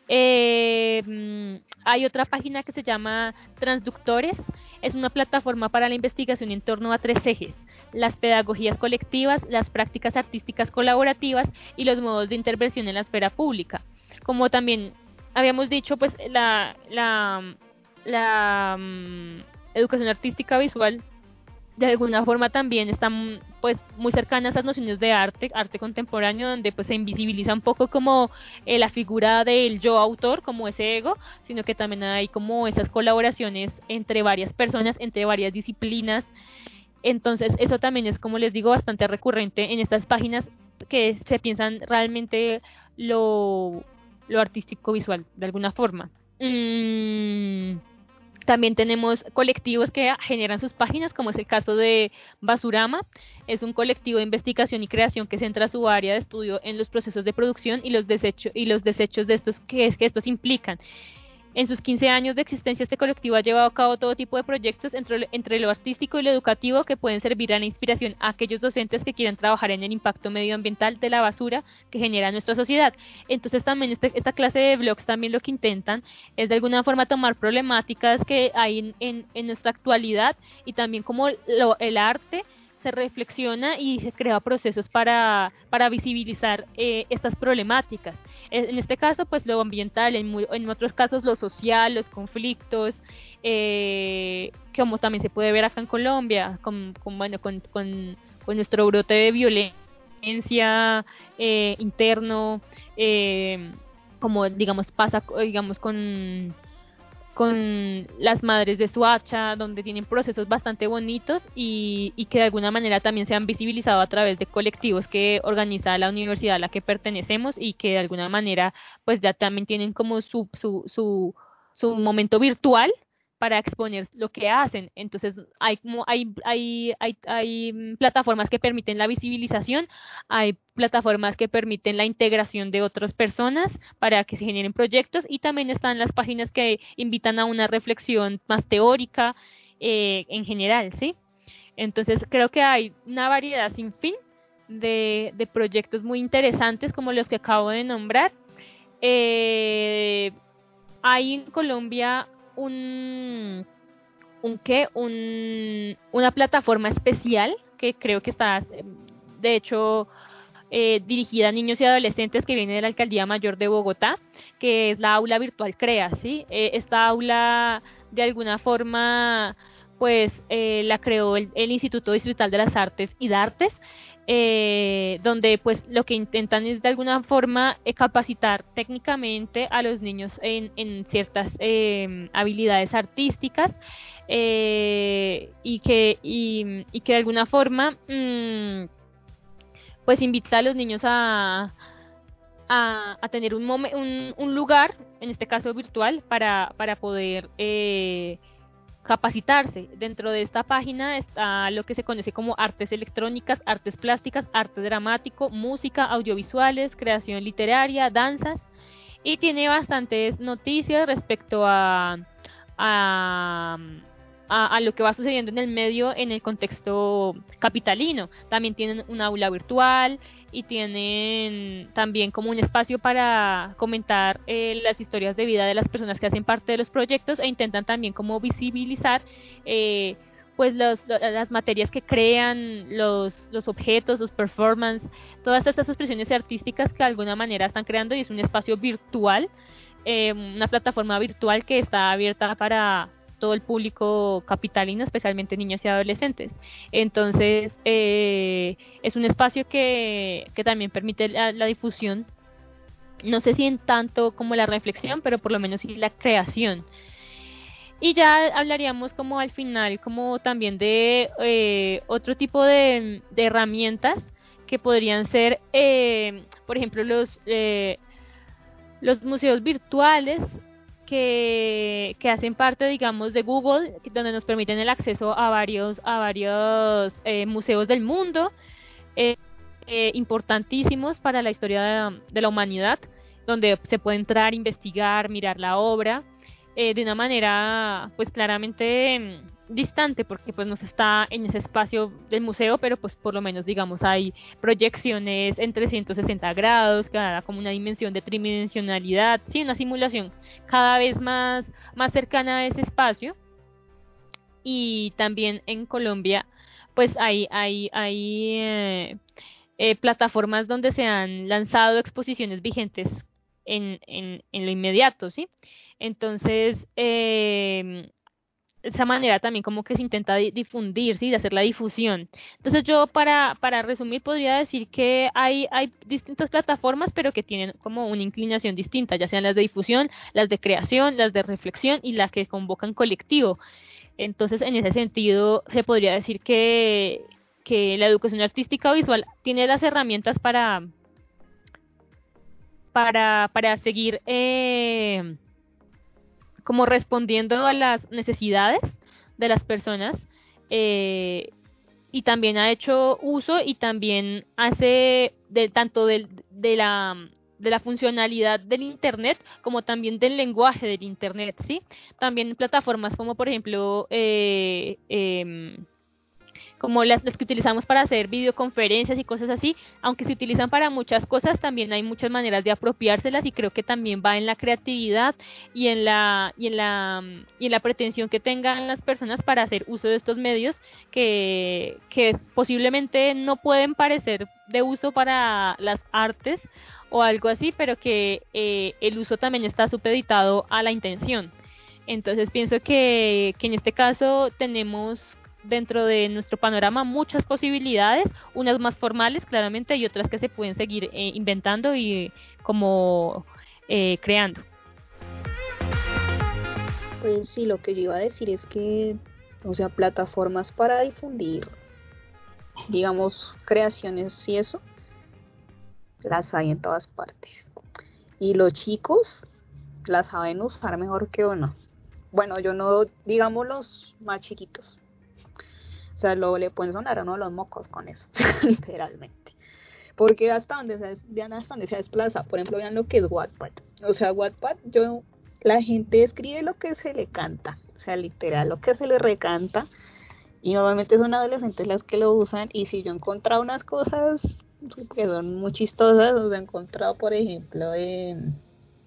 Eh, mm, hay otra página que se llama Transductores. Es una plataforma para la investigación en torno a tres ejes. Las pedagogías colectivas, las prácticas artísticas colaborativas y los modos de intervención en la esfera pública. Como también habíamos dicho, pues la, la la mm, educación artística visual de alguna forma también están pues muy cercanas a esas nociones de arte, arte contemporáneo, donde pues se invisibiliza un poco como eh, la figura del yo autor, como ese ego, sino que también hay como esas colaboraciones entre varias personas, entre varias disciplinas. Entonces eso también es como les digo bastante recurrente en estas páginas que se piensan realmente lo, lo artístico visual de alguna forma. Mm, también tenemos colectivos que generan sus páginas, como es el caso de Basurama. Es un colectivo de investigación y creación que centra su área de estudio en los procesos de producción y los desechos y los desechos de estos que, que estos implican. En sus 15 años de existencia, este colectivo ha llevado a cabo todo tipo de proyectos entre, entre lo artístico y lo educativo que pueden servir a la inspiración a aquellos docentes que quieran trabajar en el impacto medioambiental de la basura que genera nuestra sociedad. Entonces también este, esta clase de blogs también lo que intentan es de alguna forma tomar problemáticas que hay en, en, nuestra actualidad y también como el arte se reflexiona y se crea procesos para, para visibilizar eh, estas problemáticas. En este caso, pues lo ambiental, en, otros casos lo social, los conflictos, eh, como también se puede ver acá en Colombia, con, bueno, con, nuestro brote de violencia eh, interno, eh, como digamos pasa, digamos con con las madres de Suacha, donde tienen procesos bastante bonitos y, y, que de alguna manera también se han visibilizado a través de colectivos que organiza la universidad a la que pertenecemos y que de alguna manera pues ya también tienen como su, su, su, su momento virtual para exponer lo que hacen. Entonces hay hay, hay, hay, hay plataformas que permiten la visibilización, hay plataformas que permiten la integración de otras personas para que se generen proyectos y también están las páginas que invitan a una reflexión más teórica eh, en general, ¿sí? Entonces creo que hay una variedad sin fin de, de proyectos muy interesantes como los que acabo de nombrar. Eh, hay en Colombia un, un qué, un, una plataforma especial que creo que está, de hecho, eh, dirigida a niños y adolescentes que viene de la Alcaldía Mayor de Bogotá, que es la aula virtual CREA, ¿sí? Eh, esta aula, de alguna forma, pues, eh, la creó el, el, Instituto Distrital de las Artes y de Artes, eh, donde pues lo que intentan es de alguna forma eh, capacitar técnicamente a los niños en, ciertas eh, habilidades artísticas eh, y que y, que de alguna forma mmm, pues invita a los niños a a, a tener un, un, un, lugar, en este caso virtual, para, para poder eh, capacitarse. Dentro de esta página está lo que se conoce como artes electrónicas, artes plásticas, arte dramático, música, audiovisuales, creación literaria, danzas y tiene bastantes noticias respecto a, a, a, lo que va sucediendo en el medio en el contexto capitalino. También tienen un aula virtual y tienen también como un espacio para comentar eh, las historias de vida de las personas que hacen parte de los proyectos e intentan también como visibilizar eh, pues los, las materias que crean, los, los objetos, los performances, todas estas expresiones artísticas que de alguna manera están creando y es un espacio virtual, eh, una plataforma virtual que está abierta para todo el público capitalino, especialmente niños y adolescentes. Entonces, eh, es un espacio que, que también permite la, difusión, no sé si en tanto como la reflexión, pero por lo menos sí la creación. Y ya hablaríamos como al final, como también de eh, otro tipo de, herramientas que podrían ser, eh, por ejemplo, los, los museos virtuales que, hacen parte, digamos, de Google, donde nos permiten el acceso a varios, a varios eh, museos del mundo, eh, eh, importantísimos para la historia de, la humanidad, donde se puede entrar, investigar, mirar la obra, de una manera, pues claramente distante porque pues no está en ese espacio del museo, pero pues por lo menos digamos hay proyecciones en 360 grados que da como una dimensión de tridimensionalidad, sí, una simulación cada vez más, más cercana a ese espacio. Y también en Colombia pues hay, hay, hay eh, eh, plataformas donde se han lanzado exposiciones vigentes en, en, en lo inmediato, ¿sí? Entonces, eh, esa manera también como que se intenta difundir, ¿sí? de hacer la difusión. Entonces yo para, para resumir podría decir que hay, hay distintas plataformas pero que tienen como una inclinación distinta, ya sean las de difusión, las de creación, las de reflexión y las que convocan colectivo. Entonces en ese sentido se podría decir que, que la educación artística visual tiene las herramientas para, para, para seguir... Eh, como respondiendo a las necesidades de las personas eh, y también ha hecho uso y también hace de tanto de, de la de la funcionalidad del Internet como también del lenguaje del Internet, ¿sí? También plataformas como por ejemplo eh, eh, como las, que utilizamos para hacer videoconferencias y cosas así, aunque se utilizan para muchas cosas, también hay muchas maneras de apropiárselas y creo que también va en la creatividad y en la y en la y en la pretensión que tengan las personas para hacer uso de estos medios que, que posiblemente no pueden parecer de uso para las artes o algo así, pero que eh, el uso también está supeditado a la intención. Entonces pienso que, que en este caso tenemos dentro de nuestro panorama muchas posibilidades, unas más formales claramente y otras que se pueden seguir eh, inventando y como eh, creando. Pues sí, lo que yo iba a decir es que, o sea, plataformas para difundir, digamos, creaciones y eso, las hay en todas partes. Y los chicos las saben usar mejor que uno. Bueno, yo no, digamos los más chiquitos, sea, lo, le pueden sonar a uno los mocos con eso, literalmente. Porque hasta donde, se, vean hasta donde se desplaza, por ejemplo, vean lo que es Wattpad. O sea, Wattpad, yo, la gente escribe lo que se le canta, o sea, literal, lo que se le recanta. Y normalmente son adolescentes las que lo usan. Y si yo he encontrado unas cosas que son muy chistosas, o sea, he encontrado, por ejemplo,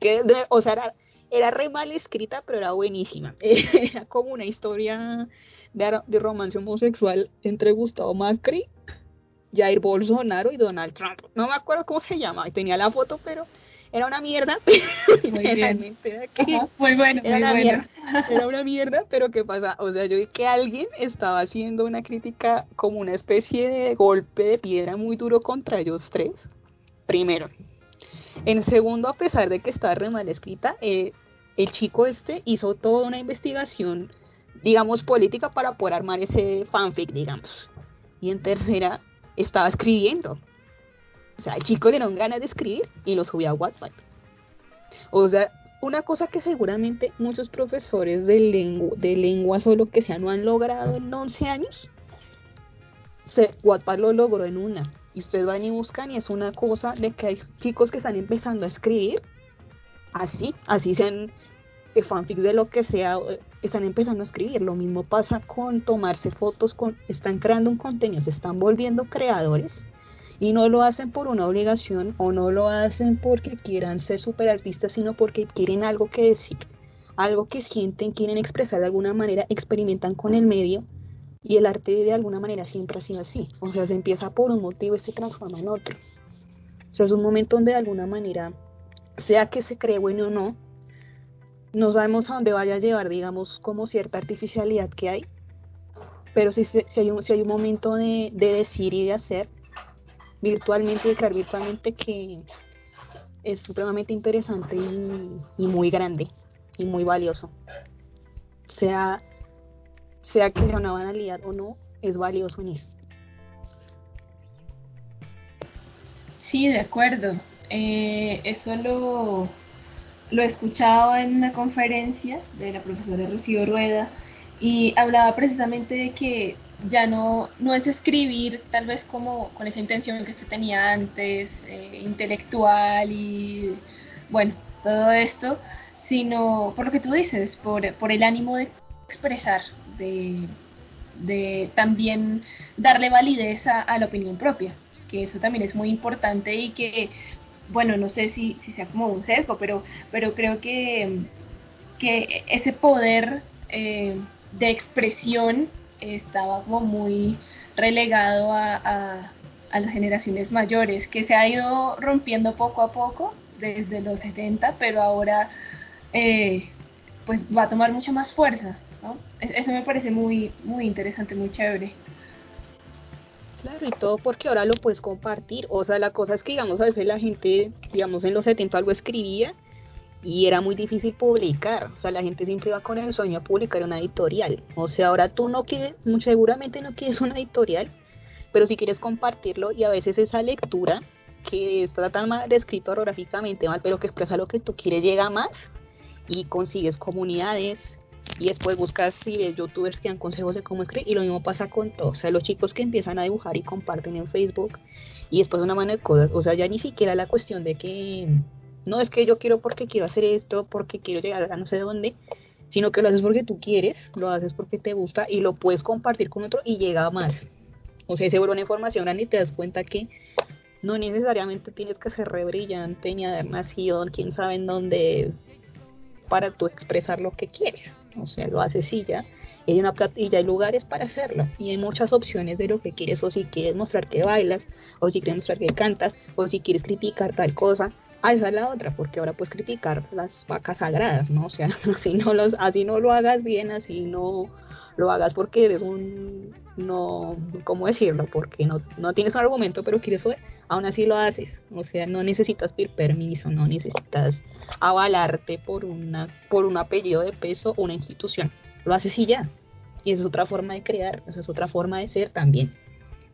que, o sea, era, era re mal escrita, pero era buenísima. era como una historia de, romance homosexual entre Gustavo Macri, Jair Bolsonaro y Donald Trump. No me acuerdo cómo se llama, tenía la foto, pero era una mierda. Muy bien. muy bueno, era muy una bueno. Mierda, era una mierda, pero ¿qué pasa? O sea, yo vi que alguien estaba haciendo una crítica como una especie de golpe de piedra muy duro contra ellos tres. Primero. En segundo, a pesar de que estaba re mal escrita, eh, el chico este hizo toda una investigación digamos, política para poder armar ese fanfic, digamos. Y en tercera, estaba escribiendo. O sea, el chico le dieron ganas de escribir y lo subió a Wattpad. O sea, una cosa que seguramente muchos profesores de lengua, de lengua solo que sea no han logrado en 11 años, se, Wattpad lo logró en una. Y ustedes van y buscan y es una cosa de que hay chicos que están empezando a escribir así, así sean fanfic de lo que sea, eh, están empezando a escribir. Lo mismo pasa con tomarse fotos, con, están creando un contenido, se están volviendo creadores y no lo hacen por una obligación o no lo hacen porque quieran ser super artistas, sino porque quieren algo que decir, algo que sienten, quieren expresar de alguna manera, experimentan con el medio y el arte de alguna manera siempre ha sido así. O sea, se empieza por un motivo y se transforma en otro. O sea, es un momento donde de alguna manera, sea que se cree bueno o no, no sabemos a dónde vaya a llevar, digamos, como cierta artificialidad que hay, pero si, si, hay, un, si hay un momento de, decir y de hacer virtualmente, de crear virtualmente, que es supremamente interesante y, muy grande y muy valioso. Sea, sea que sea una banalidad o no, es valioso en eso. Sí, de acuerdo. Eh, eso lo, lo he escuchado en una conferencia de la profesora Rocío Rueda y hablaba precisamente de que ya no, no es escribir tal vez como con esa intención que se tenía antes, eh, intelectual y bueno, todo esto, sino por lo que tú dices, por, por el ánimo de expresar, de, de también darle validez a, a la opinión propia, que eso también es muy importante y que bueno, no sé si, si sea como un sesgo, pero, pero creo que, que ese poder eh, de expresión estaba como muy relegado a, a, las generaciones mayores, que se ha ido rompiendo poco a poco desde los 70, pero ahora eh, pues va a tomar mucha más fuerza. ¿no? Eso me parece muy, muy interesante, muy chévere. Claro, y todo porque ahora lo puedes compartir. O sea, la cosa es que, digamos, a veces la gente, digamos, en los 70 algo escribía y era muy difícil publicar. O sea, la gente siempre iba con el sueño a publicar una editorial. O sea, ahora tú no quieres, seguramente no quieres una editorial, pero si quieres compartirlo y a veces esa lectura que está tan mal escrito orográficamente mal, pero que expresa lo que tú quieres llega más y consigues comunidades, y después buscas si ves youtubers que dan consejos de cómo escribir y lo mismo pasa con todo, o sea, los chicos que empiezan a dibujar y comparten en Facebook y después una mano de cosas, o sea, ya ni siquiera la cuestión de que no es que yo quiero porque quiero hacer esto, porque quiero llegar a no sé dónde, sino que lo haces porque tú quieres, lo haces porque te gusta y lo puedes compartir con otro y llega más. O sea, se vuelve una información grande y te das cuenta que no necesariamente tienes que ser re brillante ni haber quién sabe en dónde para tú expresar lo que quieres. O sea, lo haces y ya. Y hay, una, ya hay lugares para hacerlo. Y hay muchas opciones de lo que quieres. O si quieres mostrar que bailas, o si quieres mostrar que cantas, o si quieres criticar tal cosa. Ah, esa es la otra, porque ahora puedes criticar las vacas sagradas, ¿no? O sea, así no, los, así no lo hagas bien, así no lo hagas porque eres un, no, ¿cómo decirlo? Porque no, no tienes un argumento, pero quieres aún así lo haces. O sea, no necesitas pedir permiso, no necesitas avalarte por, una, por un apellido de peso o una institución. Lo haces y ya. Y esa es otra forma de crear, esa es otra forma de ser también,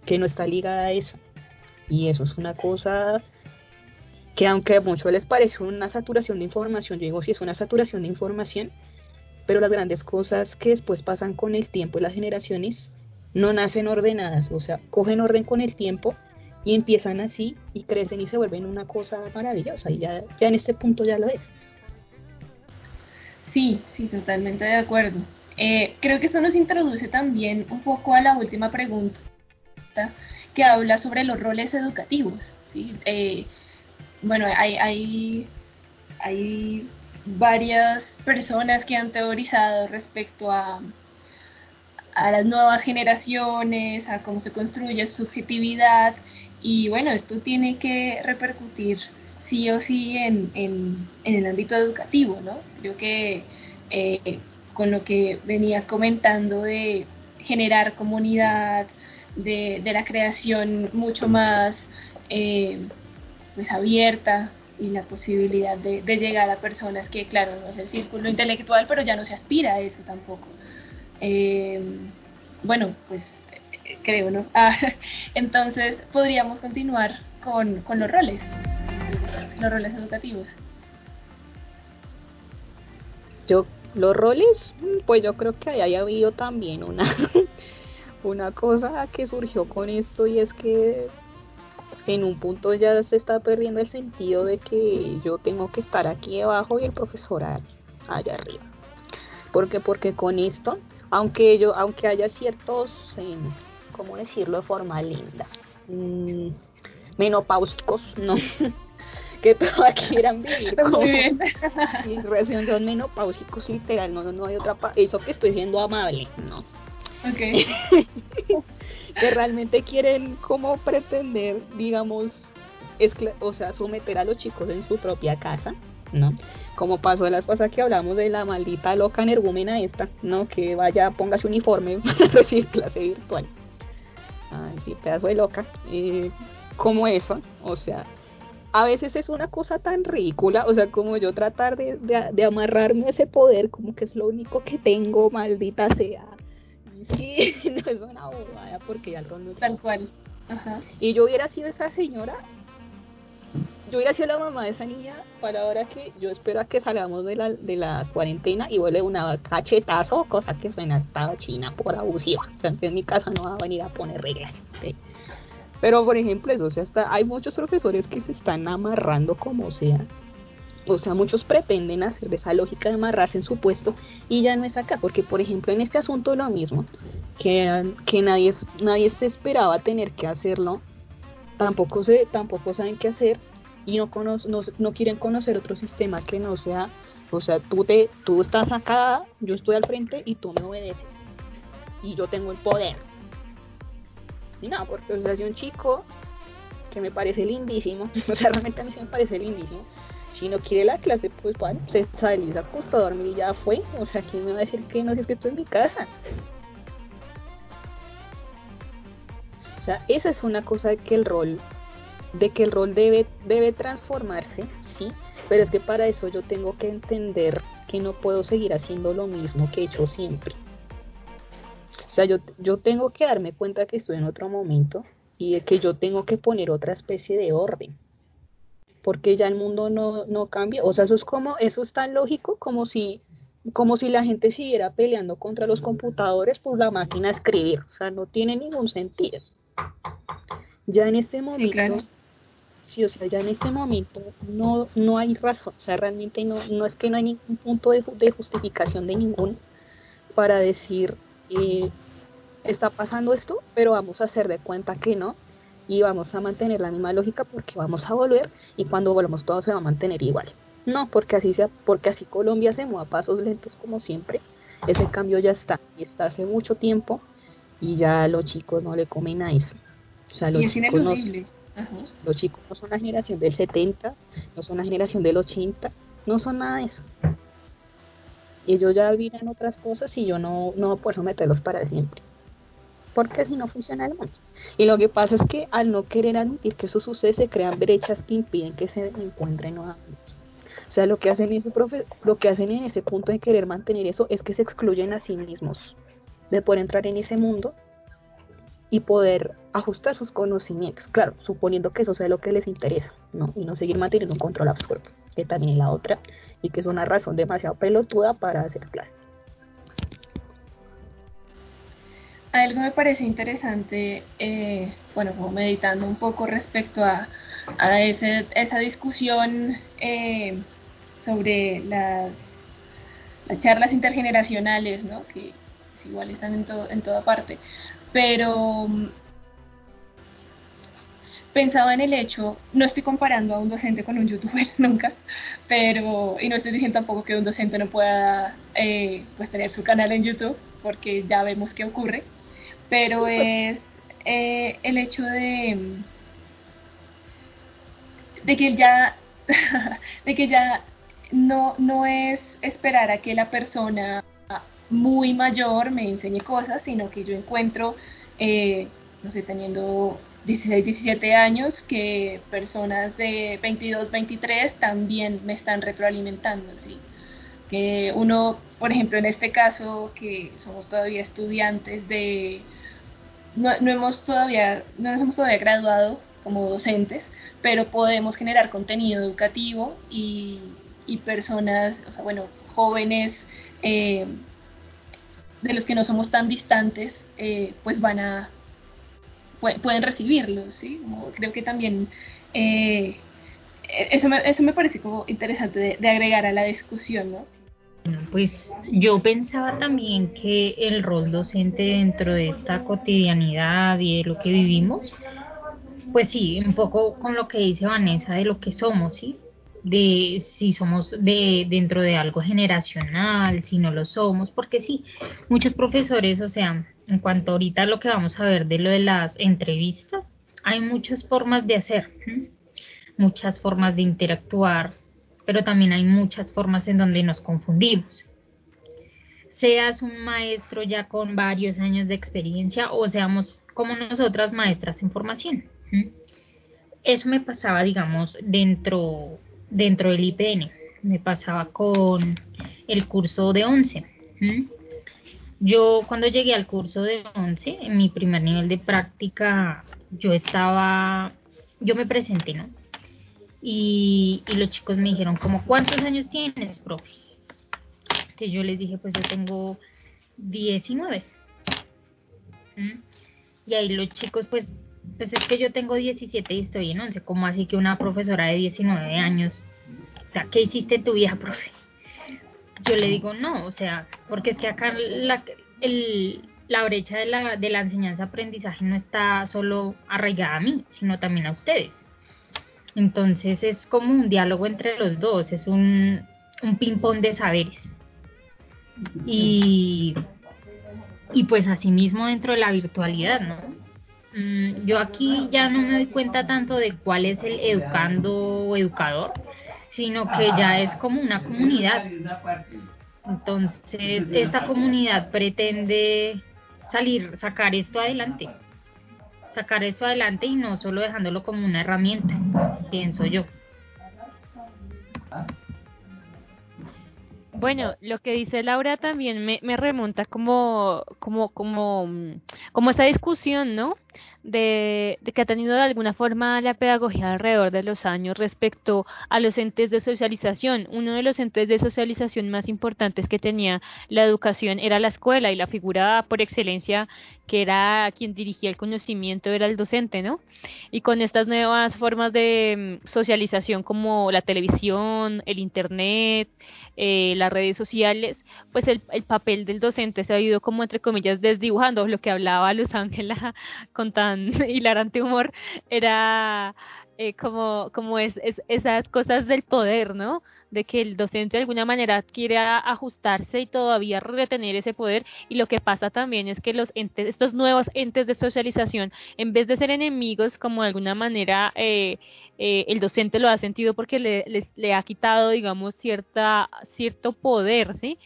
que no está ligada a eso. Y eso es una cosa que aunque a muchos les parece una saturación de información, yo digo, si es una saturación de información, pero las grandes cosas que después pasan con el tiempo y las generaciones no nacen ordenadas, o sea, cogen orden con el tiempo y empiezan así y crecen y se vuelven una cosa maravillosa y ya, ya en este punto ya lo es. Sí, sí, totalmente de acuerdo. Eh, creo que esto nos introduce también un poco a la última pregunta que habla sobre los roles educativos. ¿sí? Eh, bueno, hay, hay, hay varias personas que han teorizado respecto a, a las nuevas generaciones, a cómo se construye su subjetividad y bueno, esto tiene que repercutir sí o sí en, en, el ámbito educativo, ¿no? Creo que eh, con lo que venías comentando de generar comunidad, de, de la creación mucho más eh, pues abierta y la posibilidad de, llegar a personas que, claro, no es el círculo intelectual, pero ya no se aspira a eso tampoco. Eh, bueno, pues creo, ¿no? Ah, entonces podríamos continuar con, con los roles, los roles educativos. Yo, los roles, pues yo creo que ahí ha habido también una, una cosa que surgió con esto y es que en un punto ya se está perdiendo el sentido de que yo tengo que estar aquí abajo y el profesor allá arriba. porque Porque con esto, aunque yo, aunque haya ciertos, eh, ¿cómo decirlo de forma linda? Mm, menopáusicos, no, que todavía quieran vivir como recién son menopáusicos literal, no, no, no hay otra, eso que estoy siendo amable, no. Okay. que realmente quieren como pretender, digamos, o sea, someter a los chicos en su propia casa, ¿no? Como pasó las cosas que hablamos de la maldita loca energúmena esta, ¿no? Que vaya, póngase uniforme para recibir clase virtual. Ay, sí, pedazo de loca. Eh, como eso, o sea, a veces es una cosa tan ridícula, o sea, como yo tratar de, de, de amarrarme a ese poder, como que es lo único que tengo, maldita sea Sí, no es una bobada porque algo no Tal cual. Y yo hubiera sido esa señora, yo hubiera sido la mamá de esa niña para ahora que yo espero a que salgamos de la, de la cuarentena y vuelve una cachetazo, cosa que suena hasta china por abusiva. O sea, en mi casa no va a venir a poner reglas. Pero por ejemplo, eso, o sea, hasta hay muchos profesores que se están amarrando como sea o sea, muchos pretenden hacer de esa lógica de amarrarse en su puesto y ya no es acá, porque por ejemplo en este asunto lo mismo, que, que nadie, nadie se esperaba tener que hacerlo, tampoco, se, tampoco saben qué hacer y no, no, no quieren conocer otro sistema que no sea, o sea, tú, te, tú estás acá, yo estoy al frente y tú me obedeces y yo tengo el poder. Y no, porque o sea, un chico que me parece lindísimo, o sea, realmente a mí sí me parece lindísimo, si no quiere la clase, pues bueno, se sale y se acostó a dormir y ya fue. O sea, ¿quién me va a decir que no si es que estoy en mi casa? O sea, esa es una cosa de que el rol, de que el rol debe, debe transformarse, sí, pero es que para eso yo tengo que entender que no puedo seguir haciendo lo mismo que he hecho siempre. O sea, yo, yo tengo que darme cuenta que estoy en otro momento y de que yo tengo que poner otra especie de orden porque ya el mundo no, no cambia. O sea, eso es como, eso es tan lógico como si como si la gente siguiera peleando contra los computadores por la máquina de escribir. O sea, no tiene ningún sentido. Ya en este momento, sí, o sea, ya en este momento no, no hay razón. O sea, realmente no, no es que no hay ningún punto de, de justificación de ninguno para decir, eh, está pasando esto, pero vamos a hacer de cuenta que no y vamos a mantener la misma lógica porque vamos a volver y cuando volvamos todo se va a mantener igual. No, porque así sea, porque así Colombia se mueve a pasos lentos como siempre. Ese cambio ya está y está hace mucho tiempo y ya los chicos no le comen a eso. O sea, los chicos no, los chicos no son la generación del 70, no son la generación del 80, no son nada de eso. Ellos ya viven otras cosas y yo no, no puedo meterlos para siempre porque si no funciona el mundo. Y lo que pasa es que al no querer admitir que eso sucede, se crean brechas que impiden que se encuentren nuevamente. O sea, lo que hacen lo que hacen en ese punto de querer mantener eso es que se excluyen a sí mismos de poder entrar en ese mundo y poder ajustar sus conocimientos, claro, suponiendo que eso sea lo que les interesa, ¿no? Y no seguir manteniendo un control absurdo, que también es la otra, y que es una razón demasiado pelotuda para hacer clases. Algo me parece interesante, eh, bueno, como meditando un poco respecto a, a esa discusión eh, sobre las, las, charlas intergeneracionales, ¿no? que igual están en, todo, en toda parte, pero mm, pensaba en el hecho, no estoy comparando a un docente con un youtuber nunca, pero, y no estoy diciendo tampoco que un docente no pueda eh, pues tener su canal en YouTube, porque ya vemos qué ocurre, pero es eh, el hecho de, de que ya, de que ya no, no es esperar a que la persona muy mayor me enseñe cosas, sino que yo encuentro, eh, no sé, teniendo 16, 17 años, que personas de 22, 23 también me están retroalimentando, ¿sí? Que uno, por ejemplo, en este caso, que somos todavía estudiantes de no, no, hemos todavía, no nos hemos todavía graduado como docentes, pero podemos generar contenido educativo y, y personas, o sea, bueno, jóvenes eh, de los que no somos tan distantes, eh, pues van a, pueden recibirlo, ¿sí? creo que también eh, eso, me, eso me parece como interesante de agregar a la discusión, ¿no? Pues yo pensaba también que el rol docente dentro de esta cotidianidad y de lo que vivimos, pues sí, un poco con lo que dice Vanessa de lo que somos, ¿sí? De si somos de dentro de algo generacional, si no lo somos, porque sí, muchos profesores, o sea, en cuanto ahorita lo que vamos a ver de lo de las entrevistas, hay muchas formas de hacer, muchas formas de interactuar, pero también hay muchas formas en donde nos confundimos. Seas un maestro ya con varios años de experiencia o seamos como nosotras maestras en formación. Eso me pasaba, digamos, dentro, dentro del IPN. Me pasaba con el curso de 11. Yo cuando llegué al curso de 11, en mi primer nivel de práctica, yo estaba, yo me presenté, ¿no? Y, los chicos me dijeron, como, ¿cuántos años tienes, profe? Que yo les dije, pues yo tengo 19. ¿Mm? Y ahí los chicos, pues, pues es que yo tengo 17 y estoy en 11. ¿Cómo así que una profesora de 19 años? O sea, ¿qué hiciste en tu vida, profe? Yo le digo, no, o sea, porque es que acá la, el, la brecha de la, de la enseñanza-aprendizaje no está solo arraigada a mí, sino también a ustedes. Entonces es como un diálogo entre los dos, es un, un ping-pong de saberes. Y, y pues asimismo dentro de la virtualidad, ¿no? Mm, yo aquí ya no me doy cuenta tanto de cuál es el educando o educador, sino que ya es como una comunidad. Entonces, esta comunidad pretende salir, sacar esto adelante sacar eso adelante y no solo dejándolo como una herramienta, pienso yo. Bueno, lo que dice Laura también me, remonta como, como, como, como esa discusión, ¿no? De, que ha tenido de alguna forma la pedagogía alrededor de los años respecto a los entes de socialización. Uno de los entes de socialización más importantes que tenía la educación era la escuela y la figura por excelencia que era quien dirigía el conocimiento era el docente, ¿no? Y con estas nuevas formas de mm, socialización como la televisión, el internet, eh, las redes sociales, pues el, el papel del docente se ha ido como entre comillas desdibujando, lo que hablaba Luz Ángela con tan hilarante humor, era eh, como, como es, esas cosas del poder, ¿no? De que el docente de alguna manera quiere ajustarse y todavía retener ese poder. Y lo que pasa también es que los entes, estos nuevos entes de socialización, en vez de ser enemigos, como de alguna manera eh, eh, el docente lo ha sentido porque le, le ha quitado, digamos, cierta, cierto poder, ¿sí?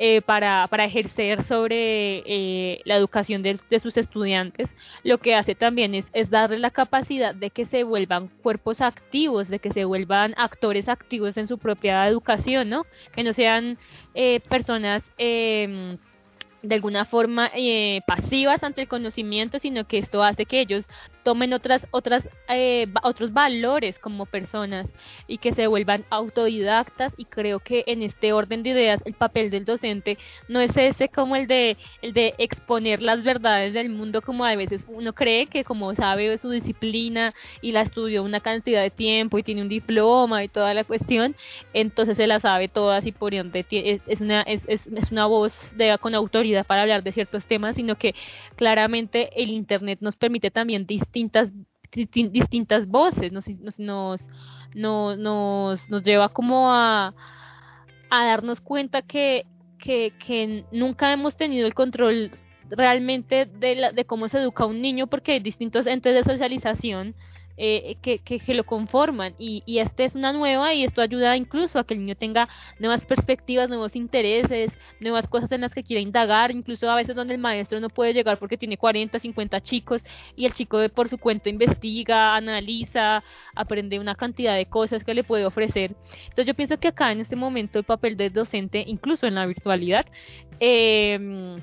Eh, para, para, ejercer sobre eh, la educación de, sus estudiantes, lo que hace también es, es darle la capacidad de que se vuelvan cuerpos activos, de que se vuelvan actores activos en su propia educación, ¿no? Que no sean eh, personas eh, de alguna forma eh, pasivas ante el conocimiento, sino que esto hace que ellos tomen otras otras eh, otros valores como personas y que se vuelvan autodidactas. Y creo que en este orden de ideas el papel del docente no es ese como el de el de exponer las verdades del mundo como a veces uno cree que como sabe su disciplina y la estudió una cantidad de tiempo y tiene un diploma y toda la cuestión entonces se la sabe todas y por ende es, una es, es, una voz de con autoridad para hablar de ciertos temas, sino que claramente el Internet nos permite también distintas distintas voces, nos, nos, nos, nos, nos lleva como a, a darnos cuenta que, que, que nunca hemos tenido el control realmente de, la, de cómo se educa un niño porque hay distintos entes de socialización eh, que, que, lo conforman y, y esta es una nueva y esto ayuda incluso a que el niño tenga nuevas perspectivas, nuevos intereses, nuevas cosas en las que quiera indagar, incluso a veces donde el maestro no puede llegar porque tiene 40, 50 chicos y el chico por su cuenta investiga, analiza, aprende una cantidad de cosas que le puede ofrecer. Entonces yo pienso que acá en este momento el papel del docente, incluso en la virtualidad, eh,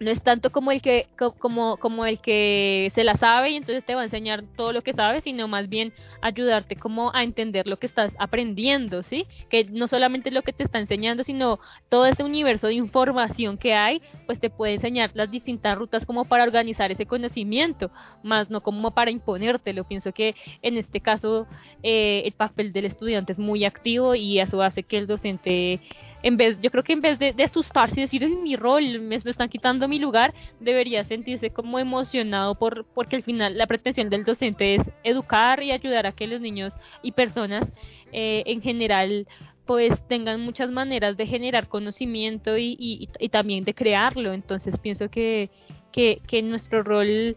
no es tanto como el que como como el que se la sabe y entonces te va a enseñar todo lo que sabe sino más bien ayudarte como a entender lo que estás aprendiendo sí que no solamente lo que te está enseñando sino todo ese universo de información que hay pues te puede enseñar las distintas rutas como para organizar ese conocimiento más no como para imponértelo. Pienso que en este caso eh, el papel del estudiante es muy activo y eso hace que el docente en vez, yo creo que en vez de, asustarse y decir, es mi rol, me, están quitando mi lugar, debería sentirse como emocionado por, porque al final la pretensión del docente es educar y ayudar a que los niños y personas eh, en general pues tengan muchas maneras de generar conocimiento y, y, y también de crearlo. Entonces pienso que, que, que nuestro rol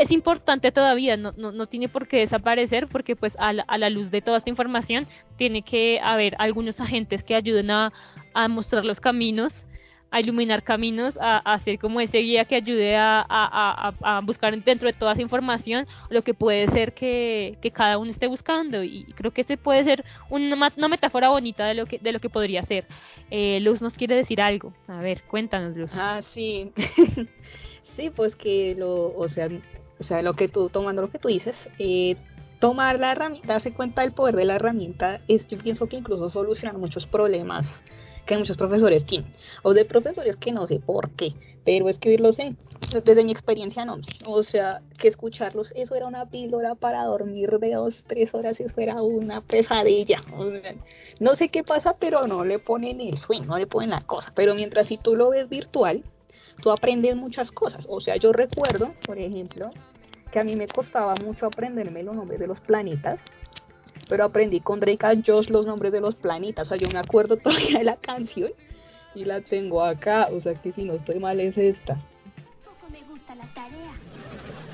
es importante todavía, no, no, no, tiene por qué desaparecer porque pues a la, a la, luz de toda esta información tiene que haber algunos agentes que ayuden a, a mostrar los caminos, a iluminar caminos, a, hacer como ese guía que ayude a, a, buscar dentro de toda esa información lo que puede ser que, que cada uno esté buscando y creo que ese puede ser una, una metáfora bonita de lo que, de lo que podría ser. Eh, Luz nos quiere decir algo, a ver, cuéntanos Luz. Ah, sí. sí, pues que lo, o sea, o sea, lo que tú, tomando lo que tú dices, eh, tomar la herramienta, darse cuenta del poder de la herramienta, es, yo pienso que incluso solucionar muchos problemas que muchos profesores tienen, o de profesores que no sé por qué, pero es que lo sé, desde mi experiencia no, o sea, que escucharlos, eso era una píldora para dormir de dos, tres horas, eso era una pesadilla, no sé qué pasa, pero no le ponen el sueño, no le ponen la cosa, pero mientras si tú lo ves virtual, tú aprendes muchas cosas, o sea, yo recuerdo, por ejemplo, que a mí me costaba mucho aprenderme los nombres de los planetas, pero aprendí con Drake and Josh los nombres de los planetas, o sea, yo me acuerdo todavía de la canción y la tengo acá, o sea que si no estoy mal es esta. Poco me gusta la tarea.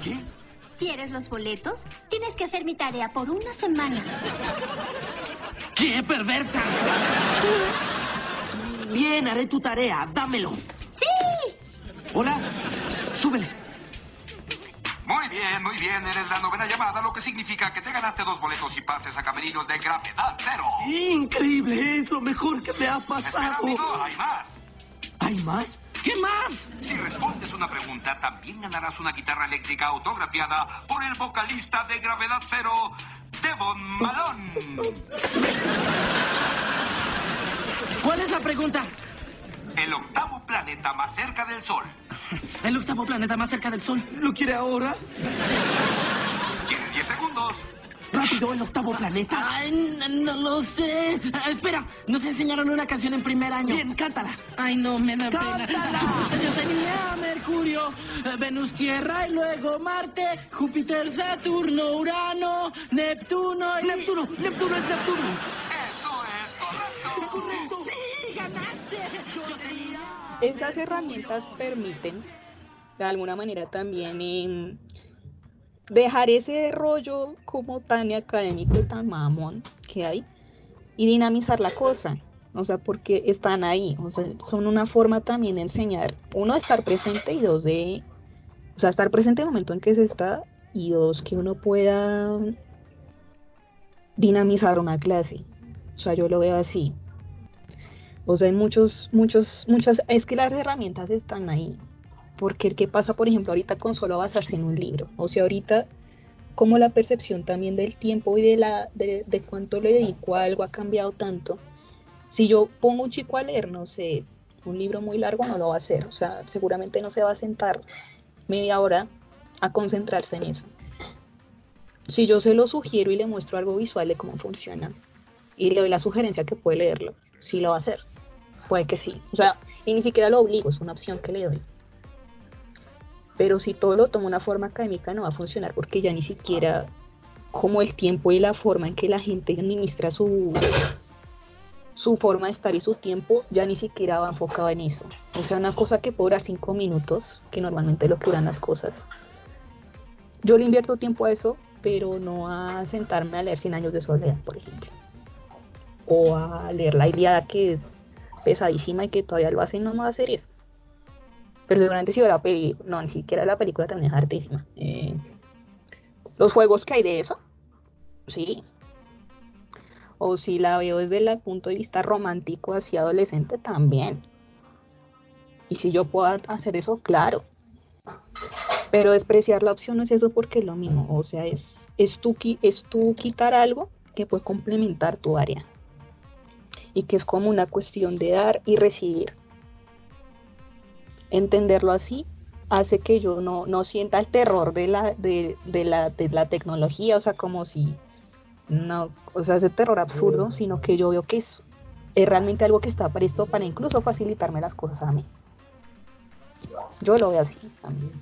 ¿Qué? ¿Quieres los boletos? Tienes que hacer mi tarea por una semana. ¡Qué perversa! Bien, haré tu tarea, dámelo. ¡Sí! Hola, súbele. Muy bien, muy bien. Eres la novena llamada, lo que significa que te ganaste dos boletos y pases a camerinos de gravedad cero. Increíble, es lo mejor que me ha Espera, pasado. amigo, hay más. ¿Hay más? ¿Qué más? Si respondes una pregunta, también ganarás una guitarra eléctrica autografiada por el vocalista de Gravedad Cero, Devon Malone. ¿Cuál es la pregunta? El octavo planeta más cerca del Sol. El octavo planeta más cerca del Sol. ¿Lo quiere ahora? Tienes 10 segundos. Rápido, el octavo planeta. Ay, no, no lo sé. Ah, espera, nos enseñaron una canción en primer año. Bien, cántala. Ay, no, me da pena. Yo tenía Mercurio, Venus, Tierra y luego Marte, Júpiter, Saturno, Urano, Neptuno y... Neptuno, Neptuno es Neptuno. Eso es correcto. Correcto. Sí, ganaste. Yo tenía... Esas herramientas permiten, de alguna manera también, em, dejar ese rollo como tan académico y tan mamón que hay y dinamizar la cosa. O sea, porque están ahí. O sea, son una forma también de enseñar, uno, de estar presente y dos, de. O sea, estar presente en el momento en que se está y dos, que uno pueda dinamizar una clase. O sea, yo lo veo así. O sea, hay muchos, muchos, muchas. Es que las herramientas están ahí. Porque ¿qué pasa, por ejemplo, ahorita con solo basarse en un libro? O sea, ahorita como la percepción también del tiempo y de, la, de, de cuánto le dedico a algo ha cambiado tanto. Si yo pongo un chico a leer, no sé, un libro muy largo, no lo va a hacer. O sea, seguramente no se va a sentar media hora a concentrarse en eso. Si yo se lo sugiero y le muestro algo visual de cómo funciona y le doy la sugerencia que puede leerlo, sí lo va a hacer. Puede que sí. O sea, y ni siquiera lo obligo, es una opción que le doy. Pero si todo lo toma una forma académica no va a funcionar porque ya ni siquiera como el tiempo y la forma en que la gente administra su, su forma de estar y su tiempo ya ni siquiera va enfocado en eso. O sea, una cosa que puede durar cinco minutos, que normalmente lo que duran las cosas. Yo le invierto tiempo a eso, pero no a sentarme a leer 100 años de soledad, por ejemplo. O a leer la Iliada, que es pesadísima y que todavía lo hacen, no me va a hacer eso. Pero seguramente si la película, no, ni siquiera la película también es hartísima. Eh, los juegos que hay de eso, sí. O si la veo desde el punto de vista romántico hacia adolescente, también. Y si yo puedo hacer eso, claro. Pero despreciar la opción no es eso porque es lo mismo. O sea, es, es, tú, es tú quitar algo que puede complementar tu área. Y que es como una cuestión de dar y recibir entenderlo así hace que yo no, no sienta el terror de la, de, de la, de la tecnología, o sea, como si no, o sea, ese terror absurdo, sino que yo veo que es, es realmente algo que está presto para incluso facilitarme las cosas a mí. Yo lo veo así también.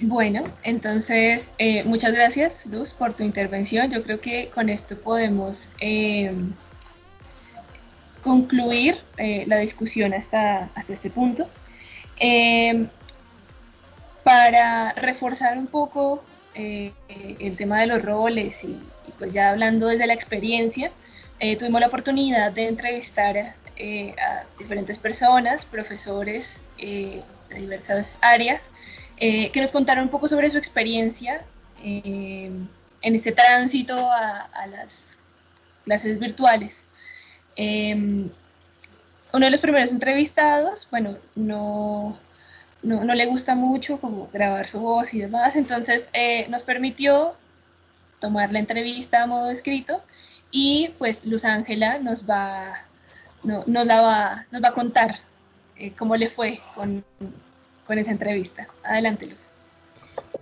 Bueno, entonces eh, muchas gracias Luz por tu intervención. Yo creo que con esto podemos eh, concluir eh, la discusión hasta, hasta este punto. Eh, para reforzar un poco eh, el tema de los roles y, pues ya hablando desde la experiencia, eh, tuvimos la oportunidad de entrevistar a diferentes personas, profesores de diversas áreas, que nos contaron un poco sobre su experiencia en este tránsito a, a las clases virtuales. Eh, uno de los primeros entrevistados, bueno, no, no, le gusta mucho como grabar su voz y demás, entonces eh, nos permitió tomar la entrevista a modo escrito y pues Luz Ángela nos va, no, nos, la va, nos va a contar eh, cómo le fue con, con esa entrevista. Adelante, Luz.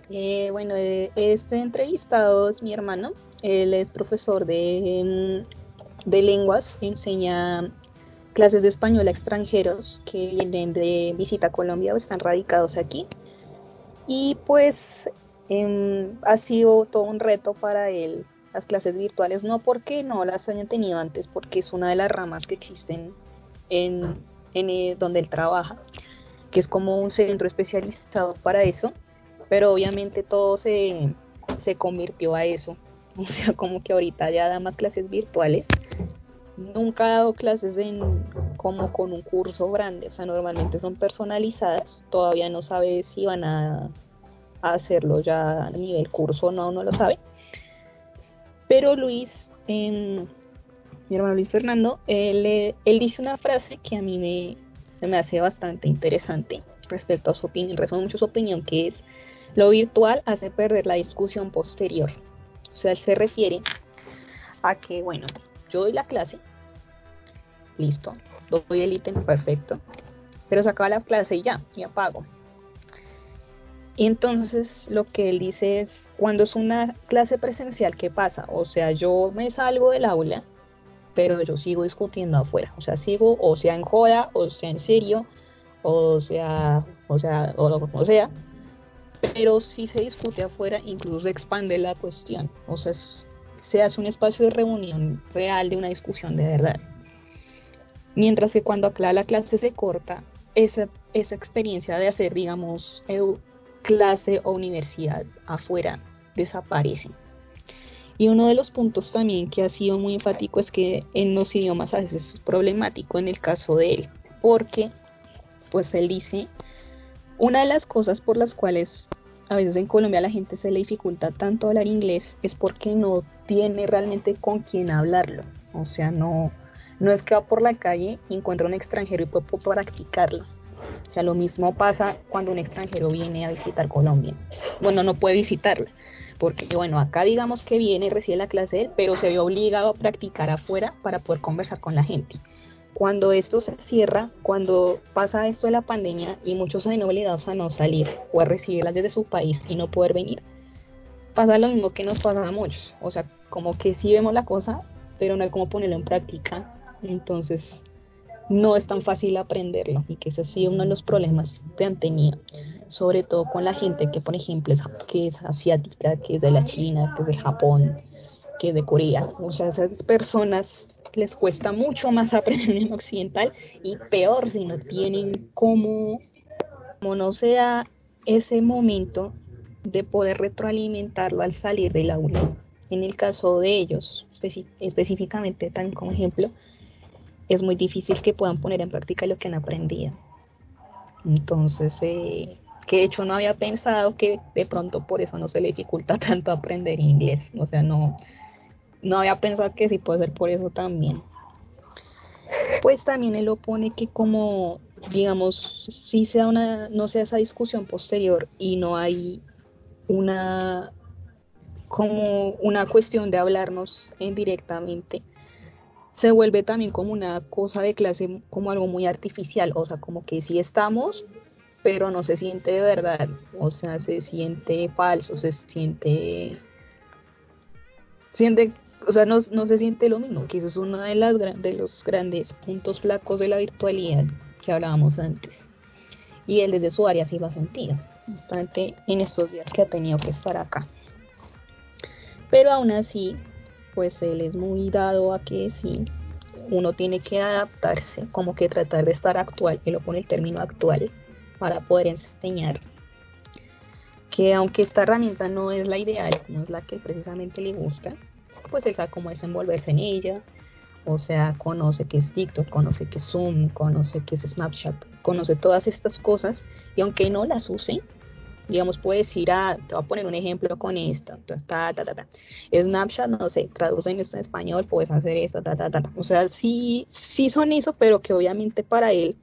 Eh, bueno, este entrevistado es mi hermano. Él es profesor de, de lenguas, enseña clases de español a extranjeros que vienen de visita a Colombia o están radicados aquí. Y pues eh, ha sido todo un reto para él las clases virtuales, no porque no las hayan tenido antes, porque es una de las ramas que existen en, en eh, donde él trabaja, que es como un centro especializado para eso pero obviamente todo se, se convirtió a eso. O sea, como que ahorita ya da más clases virtuales. Nunca ha dado clases en, como con un curso grande, o sea, normalmente son personalizadas. Todavía no sabe si van a, hacerlo ya a nivel curso o no, no lo sabe. Pero Luis, eh, mi hermano Luis Fernando, él, él dice una frase que a mí me, se me hace bastante interesante respecto a su opinión, resume mucho su opinión, que es lo virtual hace perder la discusión posterior. O sea, él se refiere a que, bueno, yo doy la clase, listo, doy el ítem perfecto, pero se acaba la clase y ya, y apago. Entonces, lo que él dice es, cuando es una clase presencial, ¿qué pasa? O sea, yo me salgo del aula, pero yo sigo discutiendo afuera. O sea, sigo, o sea en joda, o sea en serio, o sea, o sea, o como sea. Pero si se discute afuera, incluso expande la cuestión. O sea, se hace un espacio de reunión real de una discusión de verdad. Mientras que cuando acá la clase se corta, esa, esa experiencia de hacer, digamos, clase o universidad afuera desaparece. Y uno de los puntos también que ha sido muy enfático es que en los idiomas a veces es problemático en el caso de él, porque pues él dice, una de las cosas por las cuales a veces en Colombia la gente se le dificulta tanto hablar inglés es porque no tiene realmente con quién hablarlo. O sea, no, no es que va por la calle y encuentra un extranjero y puede practicarlo. O sea, lo mismo pasa cuando un extranjero viene a visitar Colombia. Bueno, no puede visitarla, porque bueno, acá digamos que viene, recibe la clase él, pero se ve obligado a practicar afuera para poder conversar con la gente. Cuando esto se cierra, cuando pasa esto de la pandemia y muchos se ven obligados a no salir o a recibirlas desde su país y no poder venir, pasa lo mismo que nos pasa a muchos. O sea, como que sí vemos la cosa, pero no hay como ponerlo en práctica. Entonces, no es tan fácil aprenderlo y que ese ha sido uno de los problemas que han tenido, sobre todo con la gente que, por ejemplo, es, que es asiática, que es de la China, que es de Japón, que es de Corea. O sea, esas personas les cuesta mucho más aprender en occidental y peor si no tienen como, como no sea ese momento de poder retroalimentarlo al salir del aula. En el caso de ellos, específicamente, tan como ejemplo, es muy difícil que puedan poner en práctica lo que han aprendido. Entonces, eh, que de hecho no había pensado que de pronto por eso no se le dificulta tanto aprender inglés. O sea, no, no había pensado que sí puede ser por eso también. Pues también él opone que como, digamos, si sea una, no sea esa discusión posterior y no hay una como una cuestión de hablarnos indirectamente, se vuelve también como una cosa de clase, como algo muy artificial, o sea, como que sí estamos, pero no se siente de verdad, o sea, se siente falso, se siente, siente, o sea, no, no se siente lo mismo, que eso es uno de, las, de los grandes puntos flacos de la virtualidad que hablábamos antes. Y él desde su área sí lo ha sentido, bastante en estos días que ha tenido que estar acá. Pero aún así, pues él es muy dado a que sí, uno tiene que adaptarse, como que tratar de estar actual, y lo pone el término actual, para poder enseñar. Que aunque esta herramienta no es la ideal, no es la que precisamente le gusta, pues él sabe cómo desenvolverse en ella, o sea, conoce que es TikTok, conoce que es Zoom, conoce que es Snapchat, conoce todas estas cosas y aunque no las use, digamos, puedes ir a, te voy a poner un ejemplo con esto, ta, ta, ta, ta. Snapchat, no sé, traducen esto en español, puedes hacer esto, ta, ta, ta, O sea, sí, sí son eso, pero que obviamente para él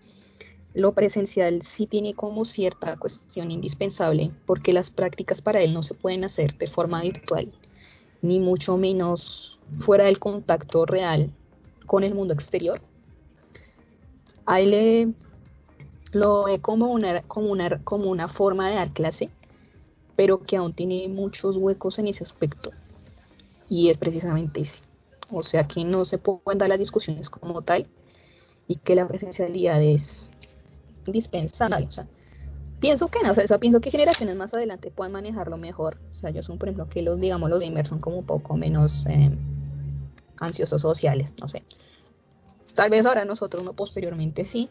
lo presencial sí tiene como cierta cuestión indispensable, porque las prácticas para él no se pueden hacer de forma virtual, ni mucho menos fuera del contacto real con el mundo exterior. A él lo ve como una, como, una, como una forma de dar clase, pero que aún tiene muchos huecos en ese aspecto. Y es precisamente ese. O sea que no se pueden dar las discusiones como tal y que la presencialidad es indispensable. Pienso que no, o sea, pienso que generaciones más adelante puedan manejarlo mejor. O sea, yo son, por ejemplo, que los, digamos, los gamers son como un poco menos eh, ansiosos sociales, no sé. Tal vez ahora nosotros no posteriormente sí,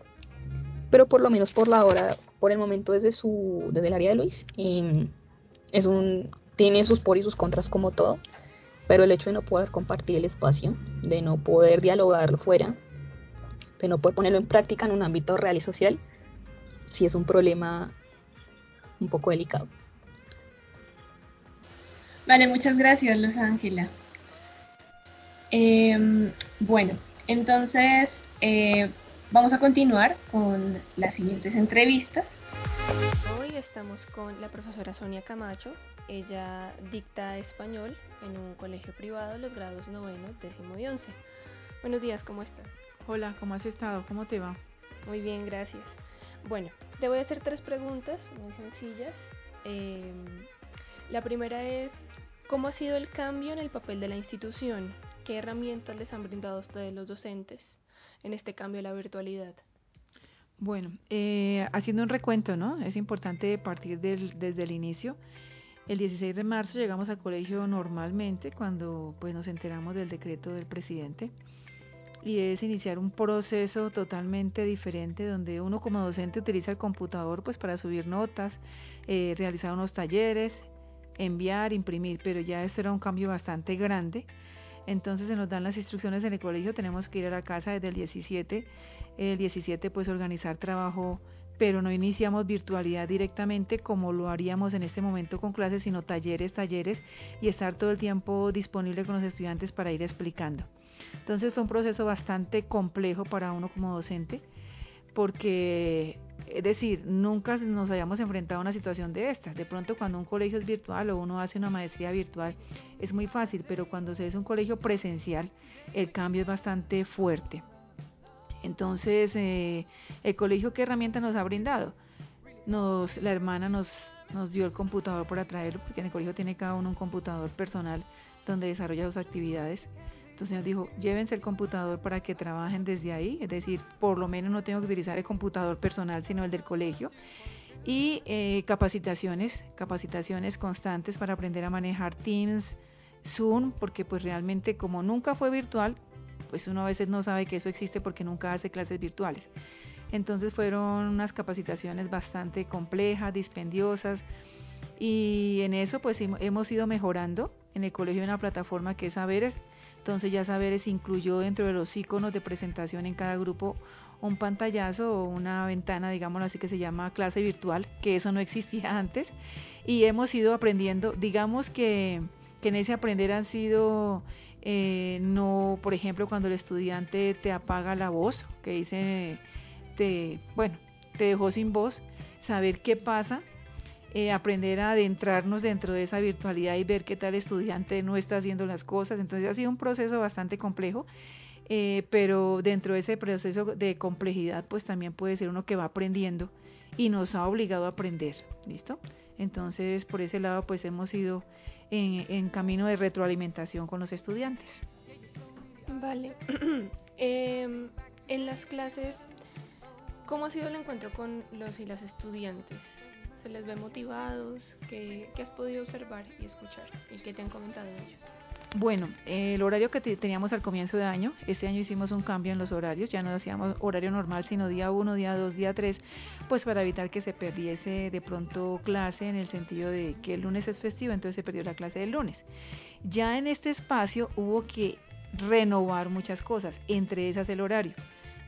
pero por lo menos por la hora, por el momento desde su desde el área de Luis, em, es un tiene sus por y sus contras como todo, pero el hecho de no poder compartir el espacio, de no poder dialogarlo fuera, de no poder ponerlo en práctica en un ámbito real y social, sí es un problema un poco delicado. Vale, muchas gracias, Luz Ángela. Em, bueno, entonces, eh, Vamos a continuar con las siguientes entrevistas. Hoy estamos con la profesora Sonia Camacho. Ella dicta español en un colegio privado, los grados noveno, décimo y once. Buenos días, ¿cómo estás? Hola, ¿cómo has estado? ¿Cómo te va? Muy bien, gracias. Bueno, te voy a hacer tres preguntas muy sencillas. Eh, la primera es, ¿cómo ha sido el cambio en el papel de la institución? ¿Qué herramientas les han brindado a ustedes los docentes en este cambio de la virtualidad? Bueno, eh, haciendo un recuento, ¿no? Es importante partir del, desde el inicio. El 16 de marzo llegamos al colegio normalmente cuando pues nos enteramos del decreto del presidente y es iniciar un proceso totalmente diferente donde uno como docente utiliza el computador pues para subir notas, eh, realizar unos talleres, enviar, imprimir, pero ya esto era un cambio bastante grande. Entonces se nos dan las instrucciones en el colegio, tenemos que ir a la casa desde el 17, el 17 pues organizar trabajo, pero no iniciamos virtualidad directamente como lo haríamos en este momento con clases, sino talleres, talleres y estar todo el tiempo disponible con los estudiantes para ir explicando. Entonces fue un proceso bastante complejo para uno como docente, porque, es decir, nunca nos hayamos enfrentado a una situación de esta. De pronto cuando un colegio es virtual o uno hace una maestría virtual es muy fácil, pero cuando se es un colegio presencial, el cambio es bastante fuerte. Entonces, eh, el colegio, ¿qué herramienta nos ha brindado? Nos, la hermana nos, nos dio el computador para traerlo, porque en el colegio tiene cada uno un computador personal donde desarrolla sus actividades. Entonces nos dijo, llévense el computador para que trabajen desde ahí, es decir, por lo menos no tengo que utilizar el computador personal, sino el del colegio. Y eh, capacitaciones, capacitaciones constantes para aprender a manejar Teams, Zoom, porque pues realmente como nunca fue virtual, pues uno a veces no sabe que eso existe porque nunca hace clases virtuales. Entonces fueron unas capacitaciones bastante complejas, dispendiosas, y en eso pues hemos ido mejorando. En el colegio hay una plataforma que es Saberes, entonces ya Saberes incluyó dentro de los iconos de presentación en cada grupo un pantallazo o una ventana, digámoslo así, que se llama clase virtual, que eso no existía antes. Y hemos ido aprendiendo, digamos que, que en ese aprender han sido, eh, no, por ejemplo, cuando el estudiante te apaga la voz, que dice, te, bueno, te dejó sin voz, saber qué pasa eh, aprender a adentrarnos dentro de esa virtualidad y ver qué tal estudiante no está haciendo las cosas. Entonces ha sido un proceso bastante complejo, eh, pero dentro de ese proceso de complejidad pues también puede ser uno que va aprendiendo y nos ha obligado a aprender, ¿listo? Entonces por ese lado pues hemos ido en, camino de retroalimentación con los estudiantes. Vale. eh, en las clases, ¿cómo ha sido el encuentro con los y las estudiantes? Se les ve motivados? ¿Qué, has podido observar y escuchar? ¿Y qué te han comentado ellos? Bueno, el horario que teníamos al comienzo de año, este año hicimos un cambio en los horarios, ya no hacíamos horario normal, sino día 1, día 2, día 3, pues para evitar que se perdiese de pronto clase en el sentido de que el lunes es festivo, entonces se perdió la clase del lunes. Ya en este espacio hubo que renovar muchas cosas, entre esas el horario.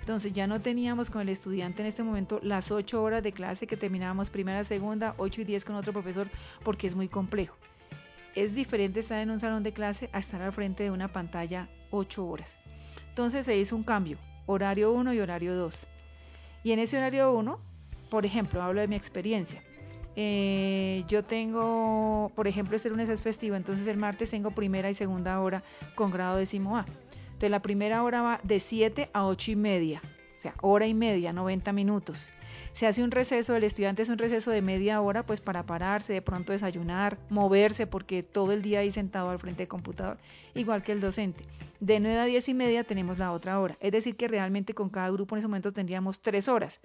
Entonces ya no teníamos con el estudiante en este momento las ocho horas de clase que terminábamos primera, segunda, ocho y diez con otro profesor porque es muy complejo. Es diferente estar en un salón de clase a estar al frente de una pantalla ocho horas. Entonces se hizo un cambio, horario 1 y horario 2. Y en ese horario 1, por ejemplo, hablo de mi experiencia. Eh, yo tengo, por ejemplo, este lunes es festivo, entonces el martes tengo primera y segunda hora con grado décimo A la primera hora va de 7 a 8 y media, o sea, hora y media, 90 minutos. Se hace un receso, el estudiante es un receso de media hora, pues para pararse, de pronto desayunar, moverse, porque todo el día ahí sentado al frente del computador, igual que el docente. De 9 a 10 y media tenemos la otra hora, es decir, que realmente con cada grupo en ese momento tendríamos tres horas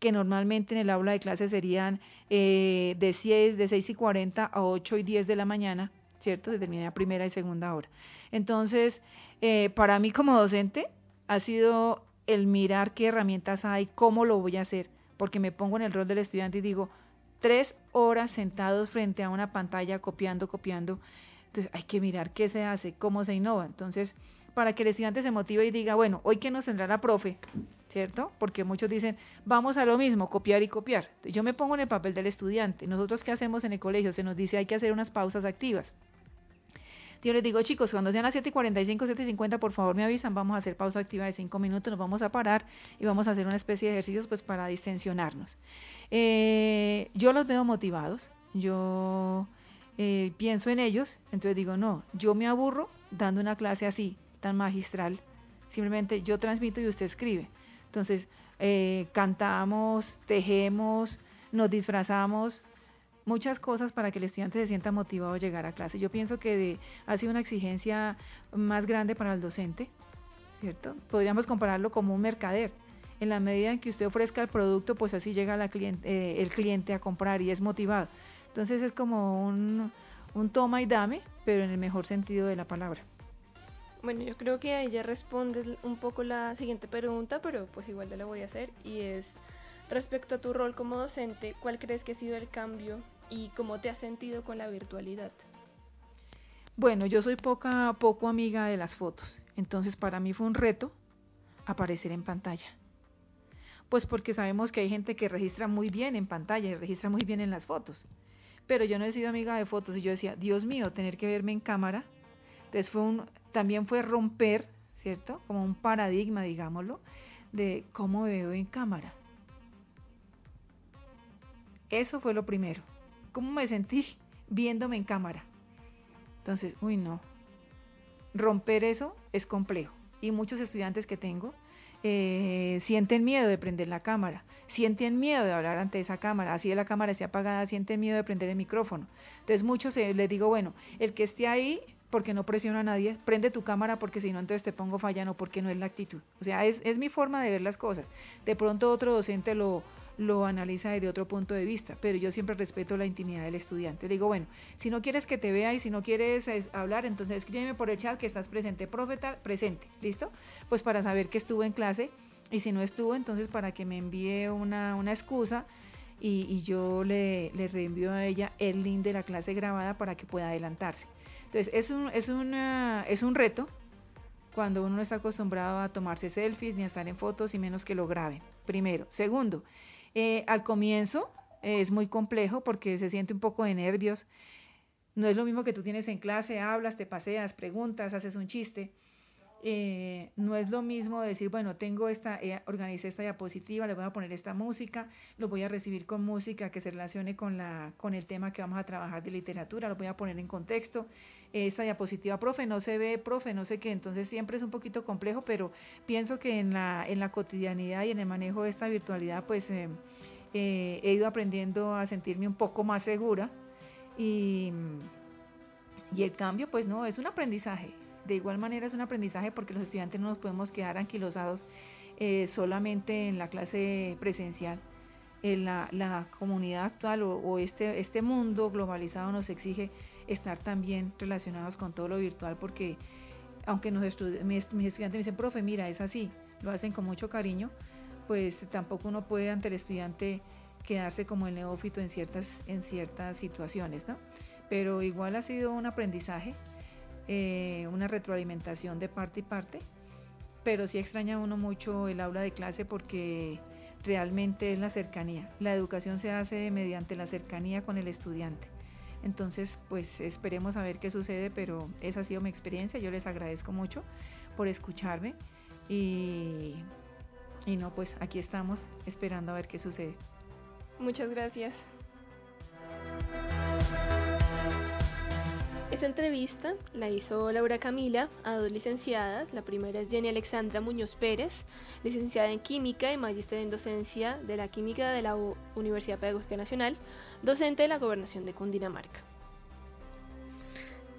que normalmente en el aula de clase serían eh, de 6, de 6 y 40 a 8 y 10 de la mañana, ¿cierto? Determina primera y segunda hora. Entonces, eh, para mí como docente ha sido el mirar qué herramientas hay, cómo lo voy a hacer, porque me pongo en el rol del estudiante y digo, tres horas sentados frente a una pantalla copiando, copiando, entonces hay que mirar qué se hace, cómo se innova. Entonces, para que el estudiante se motive y diga, bueno, hoy que nos tendrá la profe, ¿cierto? Porque muchos dicen, vamos a lo mismo, copiar y copiar. Yo me pongo en el papel del estudiante. Nosotros qué hacemos en el colegio? Se nos dice, hay que hacer unas pausas activas. Yo les digo, chicos, cuando sean las 7 y 45, 7 y 50, por favor me avisan, vamos a hacer pausa activa de 5 minutos, nos vamos a parar y vamos a hacer una especie de ejercicios pues para distensionarnos. Eh, yo los veo motivados, yo eh, pienso en ellos, entonces digo, no, yo me aburro dando una clase así, tan magistral, simplemente yo transmito y usted escribe. Entonces, eh, cantamos, tejemos, nos disfrazamos, muchas cosas para que el estudiante se sienta motivado a llegar a clase. Yo pienso que ha sido una exigencia más grande para el docente, ¿cierto? Podríamos compararlo como un mercader. En la medida en que usted ofrezca el producto, pues así llega la cliente, eh, el cliente a comprar y es motivado. Entonces es como un, un toma y dame, pero en el mejor sentido de la palabra. Bueno, yo creo que ahí ya responde un poco la siguiente pregunta, pero pues igual te la voy a hacer y es respecto a tu rol como docente, ¿cuál crees que ha sido el cambio y cómo te has sentido con la virtualidad? Bueno, yo soy poca poco amiga de las fotos, entonces para mí fue un reto aparecer en pantalla. Pues porque sabemos que hay gente que registra muy bien en pantalla y registra muy bien en las fotos. Pero yo no he sido amiga de fotos y yo decía, Dios mío, tener que verme en cámara. Entonces fue un, también fue romper, ¿cierto? Como un paradigma, digámoslo, de cómo veo en cámara. Eso fue lo primero. ¿Cómo me sentí viéndome en cámara? Entonces, uy, no. Romper eso es complejo. Y muchos estudiantes que tengo eh, sienten miedo de prender la cámara, sienten miedo de hablar ante esa cámara, así de la cámara esté apagada, sienten miedo de prender el micrófono. Entonces muchos eh, les digo, bueno, el que esté ahí porque no presiona a nadie, prende tu cámara porque si no entonces te pongo falla, no porque no es la actitud. O sea, es, es mi forma de ver las cosas. De pronto otro docente lo, lo analiza desde otro punto de vista, pero yo siempre respeto la intimidad del estudiante. Le digo, bueno, si no quieres que te vea y si no quieres hablar, entonces escríbeme por el chat que estás presente, profeta, presente, ¿listo? Pues para saber que estuvo en clase y si no estuvo, entonces para que me envíe una, una excusa y, y yo le, le, reenvío a ella el link de la clase grabada para que pueda adelantarse. Entonces, es un, es, una, es un reto cuando uno no está acostumbrado a tomarse selfies ni a estar en fotos y menos que lo graben. Primero. Segundo, eh, al comienzo es muy complejo porque se siente un poco de nervios. No es lo mismo que tú tienes en clase, hablas, te paseas, preguntas, haces un chiste. Eh, no es lo mismo decir, bueno, tengo esta, eh, organicé esta diapositiva, le voy a poner esta música, lo voy a recibir con música que se relacione con, la, con el tema que vamos a trabajar de literatura, lo voy a poner en contexto. Esta diapositiva, profe, no se ve, profe, no sé qué, entonces siempre es un poquito complejo, pero pienso que en la, en la cotidianidad y en el manejo de esta virtualidad, pues eh, eh he ido aprendiendo a sentirme un poco más segura y, y el cambio, pues no, es un aprendizaje de igual manera es un aprendizaje porque los estudiantes no nos podemos quedar anquilosados eh, solamente en la clase presencial. En la, la comunidad actual o, este, este mundo globalizado nos exige estar también relacionados con todo lo virtual porque aunque nos mis, estudiantes me dicen, profe, mira, es así, lo hacen con mucho cariño, pues tampoco uno puede ante el estudiante quedarse como el neófito en ciertas, en ciertas situaciones, ¿no? Pero igual ha sido un aprendizaje eh, una retroalimentación de parte y parte, pero sí extraña uno mucho el aula de clase porque realmente es la cercanía. La educación se hace mediante la cercanía con el estudiante. Entonces, pues esperemos a ver qué sucede, pero esa ha sido mi experiencia. Yo les agradezco mucho por escucharme y, y no, pues aquí estamos esperando a ver qué sucede. Muchas gracias. Esta entrevista la hizo Laura Camila a dos licenciadas. La primera es Jenny Alexandra Muñoz Pérez, licenciada en Química y magíster en Docencia de la Química de la Universidad Pedagógica Nacional, docente de la Gobernación de Cundinamarca.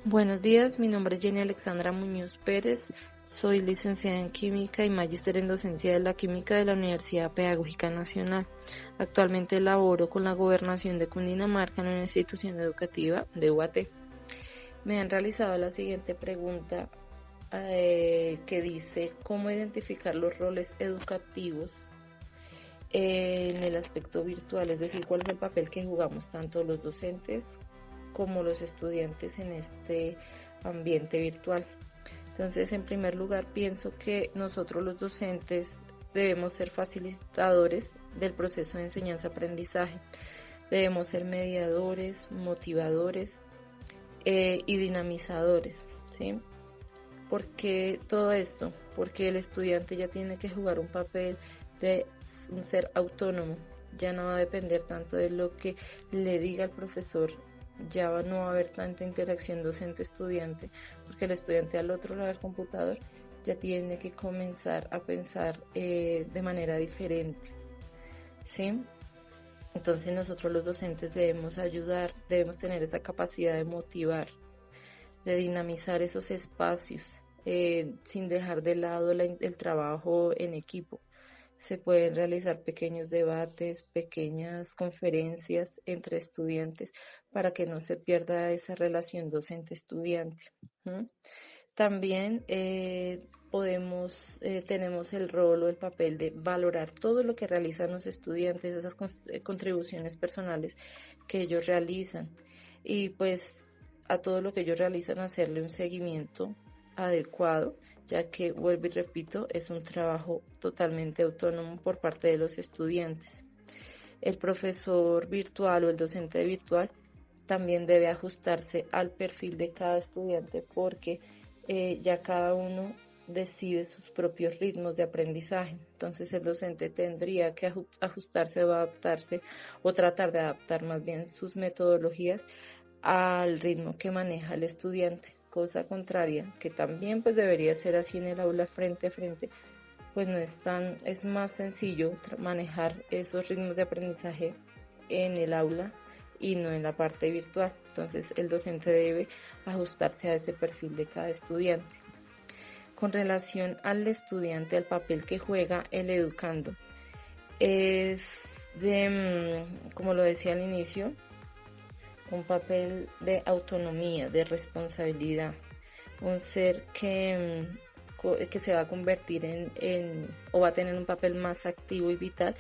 Buenos días, mi nombre es Jenny Alexandra Muñoz Pérez, soy licenciada en Química y magíster en Docencia de la Química de la Universidad Pedagógica Nacional. Actualmente laboro con la Gobernación de Cundinamarca en una institución educativa de UAT me han realizado la siguiente pregunta eh, que dice cómo identificar los roles educativos en el aspecto virtual, es decir, cuál es el papel que jugamos tanto los docentes como los estudiantes en este ambiente virtual. Entonces, en primer lugar, pienso que nosotros los docentes debemos ser facilitadores del proceso de enseñanza-aprendizaje. Debemos ser mediadores, motivadores, eh, y dinamizadores. ¿sí? ¿Por qué todo esto? Porque el estudiante ya tiene que jugar un papel de un ser autónomo, ya no va a depender tanto de lo que le diga el profesor, ya no va a haber tanta interacción docente-estudiante, porque el estudiante al otro lado del computador ya tiene que comenzar a pensar eh, de manera diferente. ¿Sí? Entonces nosotros los docentes debemos ayudar, debemos tener esa capacidad de motivar, de dinamizar esos espacios, eh, sin dejar de lado el trabajo en equipo. Se pueden realizar pequeños debates, pequeñas conferencias entre estudiantes para que no se pierda esa relación docente-estudiante. También eh, podemos, eh, tenemos el rol o el papel de valorar todo lo que realizan los estudiantes, esas eh, contribuciones personales que ellos realizan y pues a todo lo que ellos realizan hacerle un seguimiento adecuado, ya que, vuelvo y repito, es un trabajo totalmente autónomo por parte de los estudiantes. El profesor virtual o el docente virtual también debe ajustarse al perfil de cada estudiante porque eh, ya cada uno decide sus propios ritmos de aprendizaje. Entonces el docente tendría que ajustarse o adaptarse o tratar de adaptar más bien sus metodologías al ritmo que maneja el estudiante, cosa contraria que también pues debería ser así en el aula frente a frente, pues no es tan es más sencillo manejar esos ritmos de aprendizaje en el aula y no en la parte virtual. Entonces el docente debe ajustarse a ese perfil de cada estudiante. Con relación al estudiante, al papel que juega el educando, es de, mm, como lo decía al inicio, un papel de autonomía, de responsabilidad, un ser que, mm, que se va a convertir en, en, o va a tener un papel más activo y vital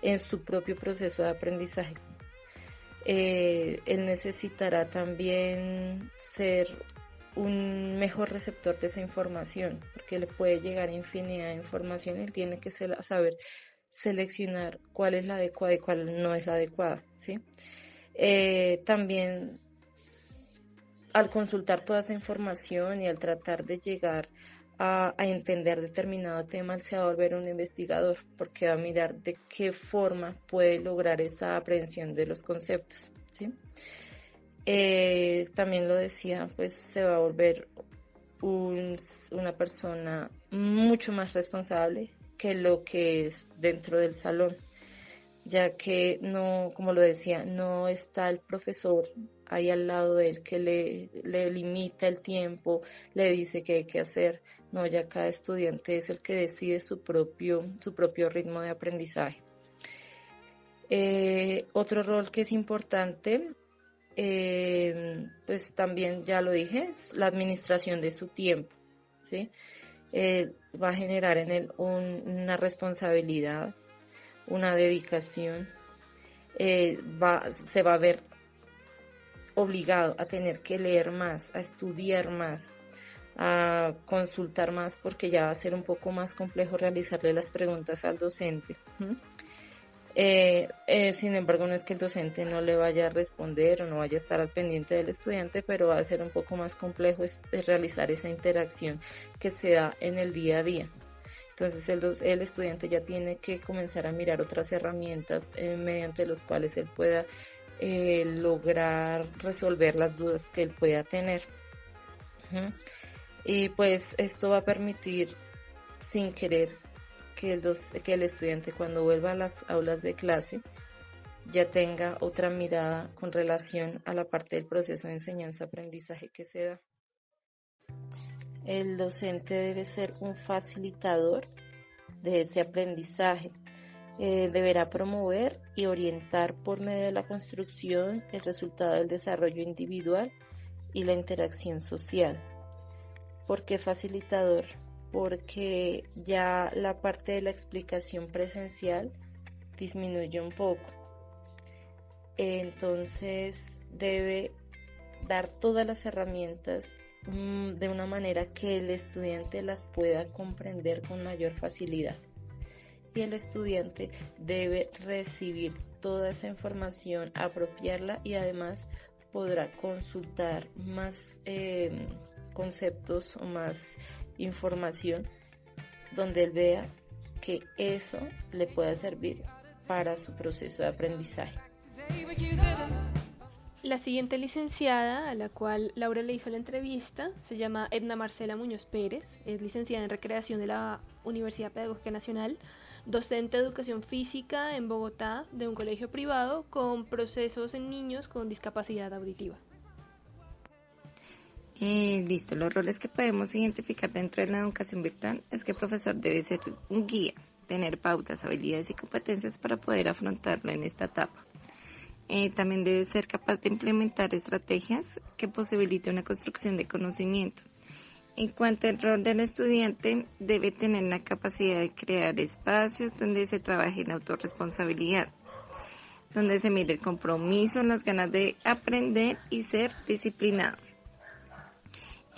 en su propio proceso de aprendizaje. Eh, él necesitará también ser un mejor receptor de esa información, porque le puede llegar infinidad de información, él tiene que saber seleccionar cuál es la adecuada y cuál no es la adecuada, ¿sí? Eh, también al consultar toda esa información y al tratar de llegar a, a, entender determinado tema, él se va a volver un investigador, porque va a mirar de qué forma puede lograr esa aprehensión de los conceptos, ¿sí? Eh, también lo decía, pues se va a volver una persona mucho más responsable que lo que es dentro del salón, ya que no, como lo decía, no está el profesor ahí al lado de él que le, le limita el tiempo, le dice qué hay que hacer, no, ya cada estudiante es el que decide su propio, su propio ritmo de aprendizaje. Eh, otro rol que es importante eh, pues también ya lo dije, la administración de su tiempo, ¿sí? Eh, va a generar en él una responsabilidad, una dedicación, eh, va, se va a ver obligado a tener que leer más, a estudiar más, a consultar más porque ya va a ser un poco más complejo realizarle las preguntas al docente. Eh, eh, sin embargo, no es que el docente no le vaya a responder o no vaya a estar al pendiente del estudiante, pero va a ser un poco más complejo realizar esa interacción que se da en el día a día. Entonces el, el estudiante ya tiene que comenzar a mirar otras herramientas eh, mediante las cuales él pueda lograr resolver las dudas que él pueda tener. Y pues esto va a permitir, sin querer, que el, que el estudiante cuando vuelva a las aulas de clase ya tenga otra mirada con relación a la parte del proceso de enseñanza-aprendizaje que se da. El docente debe ser un facilitador de ese aprendizaje. Eh, deberá promover y orientar por medio de la construcción el resultado del desarrollo individual y la interacción social. ¿Por qué facilitador? Porque ya la parte de la explicación presencial disminuye un poco. Entonces debe dar todas las herramientas mm, de una manera que el estudiante las pueda comprender con mayor facilidad. Y el estudiante debe recibir toda esa información, apropiarla y además podrá consultar más eh, conceptos o más información donde él vea que eso le pueda servir para su proceso de aprendizaje. La siguiente licenciada a la cual Laura le hizo la entrevista se llama Edna Marcela Muñoz Pérez, es licenciada en recreación de la Universidad Pedagógica Nacional, docente de educación física en Bogotá de un colegio privado con procesos en niños con discapacidad auditiva. Listo, los roles que podemos identificar dentro de la educación virtual es que el profesor debe ser un guía, tener pautas, habilidades y competencias para poder afrontarlo en esta etapa. Eh, también debe ser capaz de implementar estrategias que posibiliten una construcción de conocimiento. En cuanto al rol del estudiante, debe tener la capacidad de crear espacios donde se trabaje en autorresponsabilidad, donde se mire el compromiso, las ganas de aprender y ser disciplinado.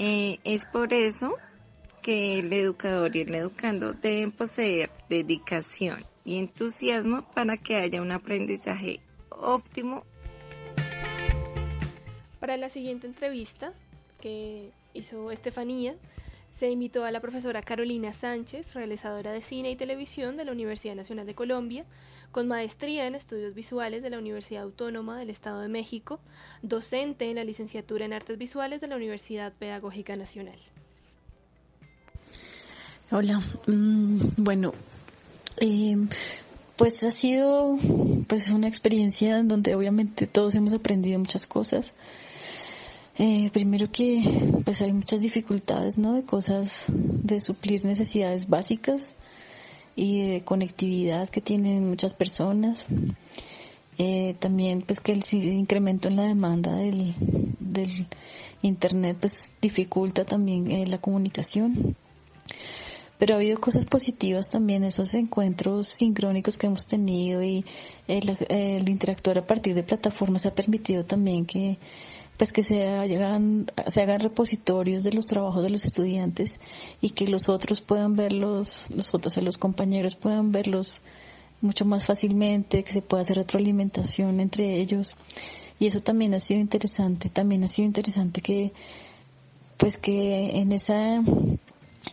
Eh, es por eso que el educador y el educando deben poseer dedicación y entusiasmo para que haya un aprendizaje óptimo. Para la siguiente entrevista que hizo Estefanía, se invitó a la profesora Carolina Sánchez, realizadora de cine y televisión de la Universidad Nacional de Colombia, con maestría en estudios visuales de la Universidad Autónoma del Estado de México, docente en la licenciatura en artes visuales de la Universidad Pedagógica Nacional. Hola, mm, bueno, eh, pues ha sido pues una experiencia en donde obviamente todos hemos aprendido muchas cosas. Eh, primero que pues hay muchas dificultades, ¿no? De cosas de suplir necesidades básicas y de conectividad que tienen muchas personas. Eh, también pues que el incremento en la demanda del, internet pues dificulta también eh, la comunicación pero ha habido cosas positivas también, esos encuentros sincrónicos que hemos tenido y el, interactuar a partir de plataformas ha permitido también que pues que se hagan, se hagan repositorios de los trabajos de los estudiantes y que los otros puedan verlos, los otros, los compañeros puedan verlos mucho más fácilmente, que se pueda hacer retroalimentación entre ellos. Y eso también ha sido interesante, también ha sido interesante que pues que en esa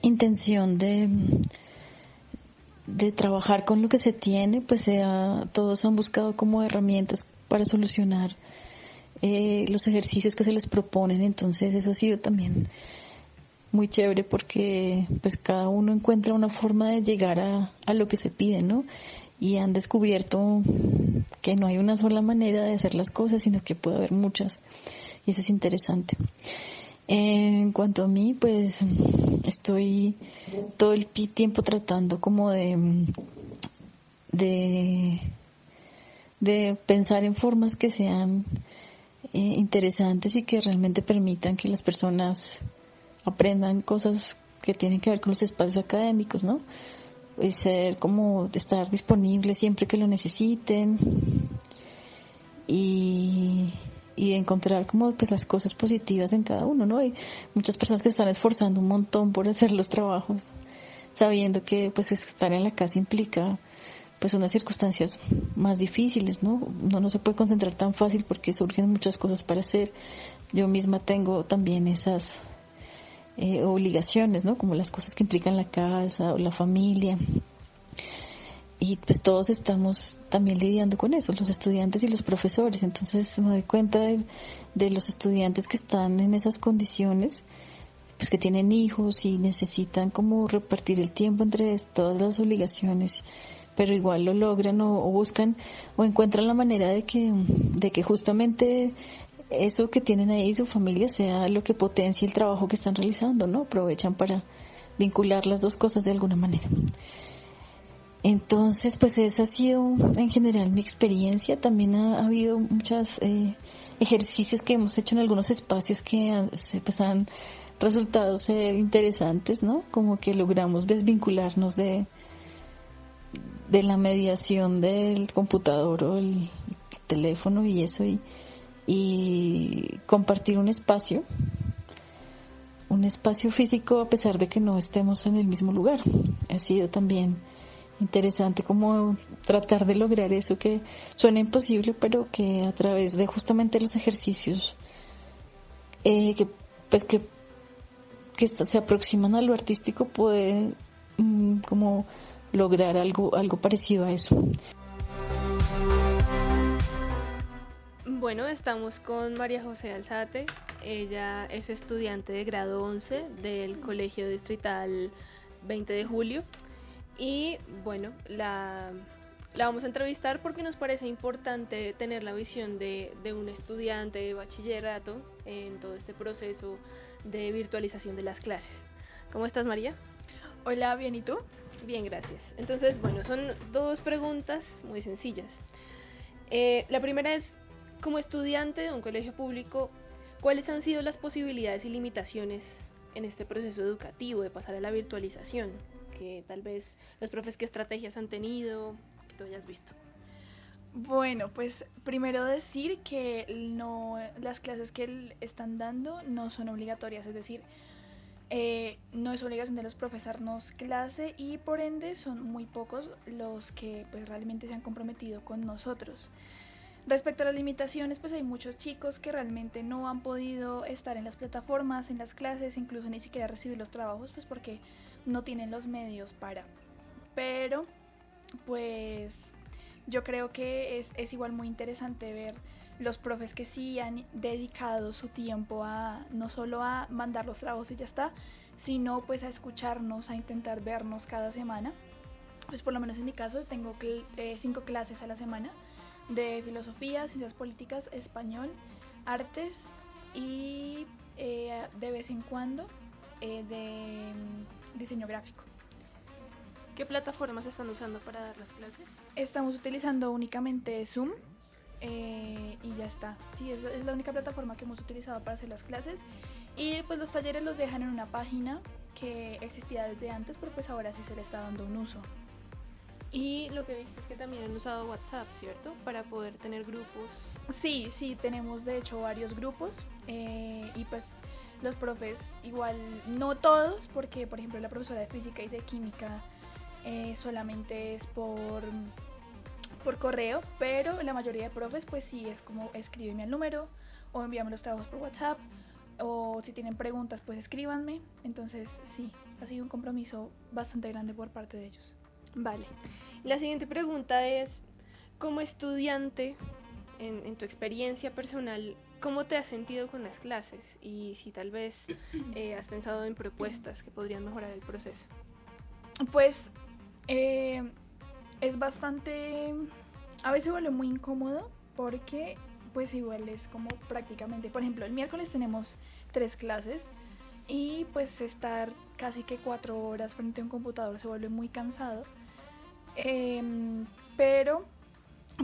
intención de, de trabajar con lo que se tiene, pues sea, todos han buscado como herramientas para solucionar eh, los ejercicios que se les proponen, entonces eso ha sido también muy chévere porque pues cada uno encuentra una forma de llegar a, a lo que se pide, ¿no? Y han descubierto que no hay una sola manera de hacer las cosas, sino que puede haber muchas. Y eso es interesante. En cuanto a mí, pues estoy todo el tiempo tratando como de, de, de pensar en formas que sean eh, interesantes y que realmente permitan que las personas aprendan cosas que tienen que ver con los espacios académicos, ¿no? Ser como estar disponible siempre que lo necesiten y y encontrar como pues las cosas positivas en cada uno, ¿no? Hay muchas personas que están esforzando un montón por hacer los trabajos, sabiendo que pues estar en la casa implica pues unas circunstancias más difíciles, ¿no? No, no se puede concentrar tan fácil porque surgen muchas cosas para hacer. Yo misma tengo también esas eh, obligaciones, ¿no? Como las cosas que implican la casa o la familia. Y pues todos estamos también lidiando con eso, los estudiantes y los profesores. Entonces me doy cuenta de, los estudiantes que están en esas condiciones, pues que tienen hijos y necesitan como repartir el tiempo entre todas las obligaciones, pero igual lo logran o, buscan o encuentran la manera de que, de que justamente eso que tienen ahí su familia sea lo que potencie el trabajo que están realizando, ¿no? Aprovechan para vincular las dos cosas de alguna manera. Entonces, pues esa ha sido en general mi experiencia. También ha, habido muchos eh, ejercicios que hemos hecho en algunos espacios que pues, han resultado ser interesantes, ¿no? Como que logramos desvincularnos de, de la mediación del computador o el teléfono y eso y, y compartir un espacio, un espacio físico a pesar de que no estemos en el mismo lugar. Ha sido también interesante como tratar de lograr eso que suena imposible, pero que a través de justamente los ejercicios eh, que pues que que se aproximan a lo artístico pueden mm, como lograr algo, algo parecido a eso. Bueno, estamos con María José Alzate. Ella es estudiante de grado 11 del Colegio Distrital 20 de Julio. Y bueno, la, la vamos a entrevistar porque nos parece importante tener la visión de, de un estudiante de bachillerato en todo este proceso de virtualización de las clases. ¿Cómo estás, María? Hola, bien, ¿y tú? Bien, gracias. Entonces, bueno, son dos preguntas muy sencillas. Eh, la primera es, como estudiante de un colegio público, ¿cuáles han sido las posibilidades y limitaciones en este proceso educativo de pasar a la virtualización? Que tal vez los profes, ¿qué estrategias han tenido? Que tú hayas visto. Bueno, pues primero decir que no las clases que están dando no son obligatorias, es decir, eh, no es obligación de los profesarnos clase y por ende son muy pocos los que pues realmente se han comprometido con nosotros. Respecto a las limitaciones, pues hay muchos chicos que realmente no han podido estar en las plataformas, en las clases, incluso ni siquiera recibir los trabajos, pues porque no tienen los medios para. Pero, pues yo creo que es, es igual muy interesante ver los profes que sí han dedicado su tiempo a no solo a mandar los trabajos y ya está, sino pues a escucharnos, a intentar vernos cada semana. Pues por lo menos en mi caso tengo eh, cinco clases a la semana de filosofía, ciencias políticas, español, artes y eh, de vez en cuando eh, de mm, diseño gráfico. ¿Qué plataformas están usando para dar las clases? Estamos utilizando únicamente Zoom eh, y ya está. Sí, es, es, la única plataforma que hemos utilizado para hacer las clases. Y pues los talleres los dejan en una página que existía desde antes, pero pues ahora sí se le está dando un uso. Y lo que he visto es que también han usado WhatsApp, ¿cierto? Para poder tener grupos. Sí, sí, tenemos de hecho varios grupos eh, y pues los profes igual, no todos, porque por ejemplo la profesora de física y de química eh, solamente es por, por correo, pero la mayoría de profes pues sí es como escríbeme al número o envíame los trabajos por WhatsApp o si tienen preguntas pues escríbanme. Entonces sí, ha sido un compromiso bastante grande por parte de ellos. Vale. La siguiente pregunta es, como estudiante, en, en, tu experiencia personal, ¿cómo te has sentido con las clases? Y si tal vez eh, has pensado en propuestas que podrían mejorar el proceso. Pues eh, es bastante, a veces vuelve muy incómodo porque pues igual es como prácticamente, por ejemplo, el miércoles tenemos tres clases y pues estar casi que cuatro horas frente a un computador se vuelve muy cansado. Eh, pero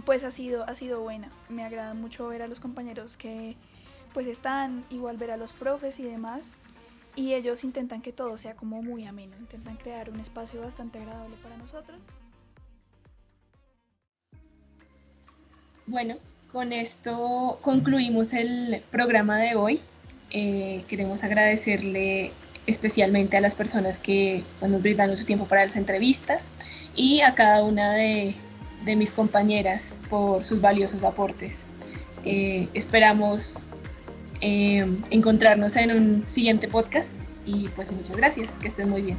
pues ha sido, ha sido buena. Me agrada mucho ver a los compañeros que pues están, igual ver a los profes y demás y ellos intentan que todo sea como muy ameno, intentan crear un espacio bastante agradable para nosotros. Bueno, con esto concluimos el programa de hoy. Eh, queremos agradecerle especialmente a las personas que pues, nos brindaron su tiempo para las entrevistas y a cada una de, mis compañeras por sus valiosos aportes. Eh, esperamos eh, encontrarnos en un siguiente podcast y pues muchas gracias, que estén muy bien.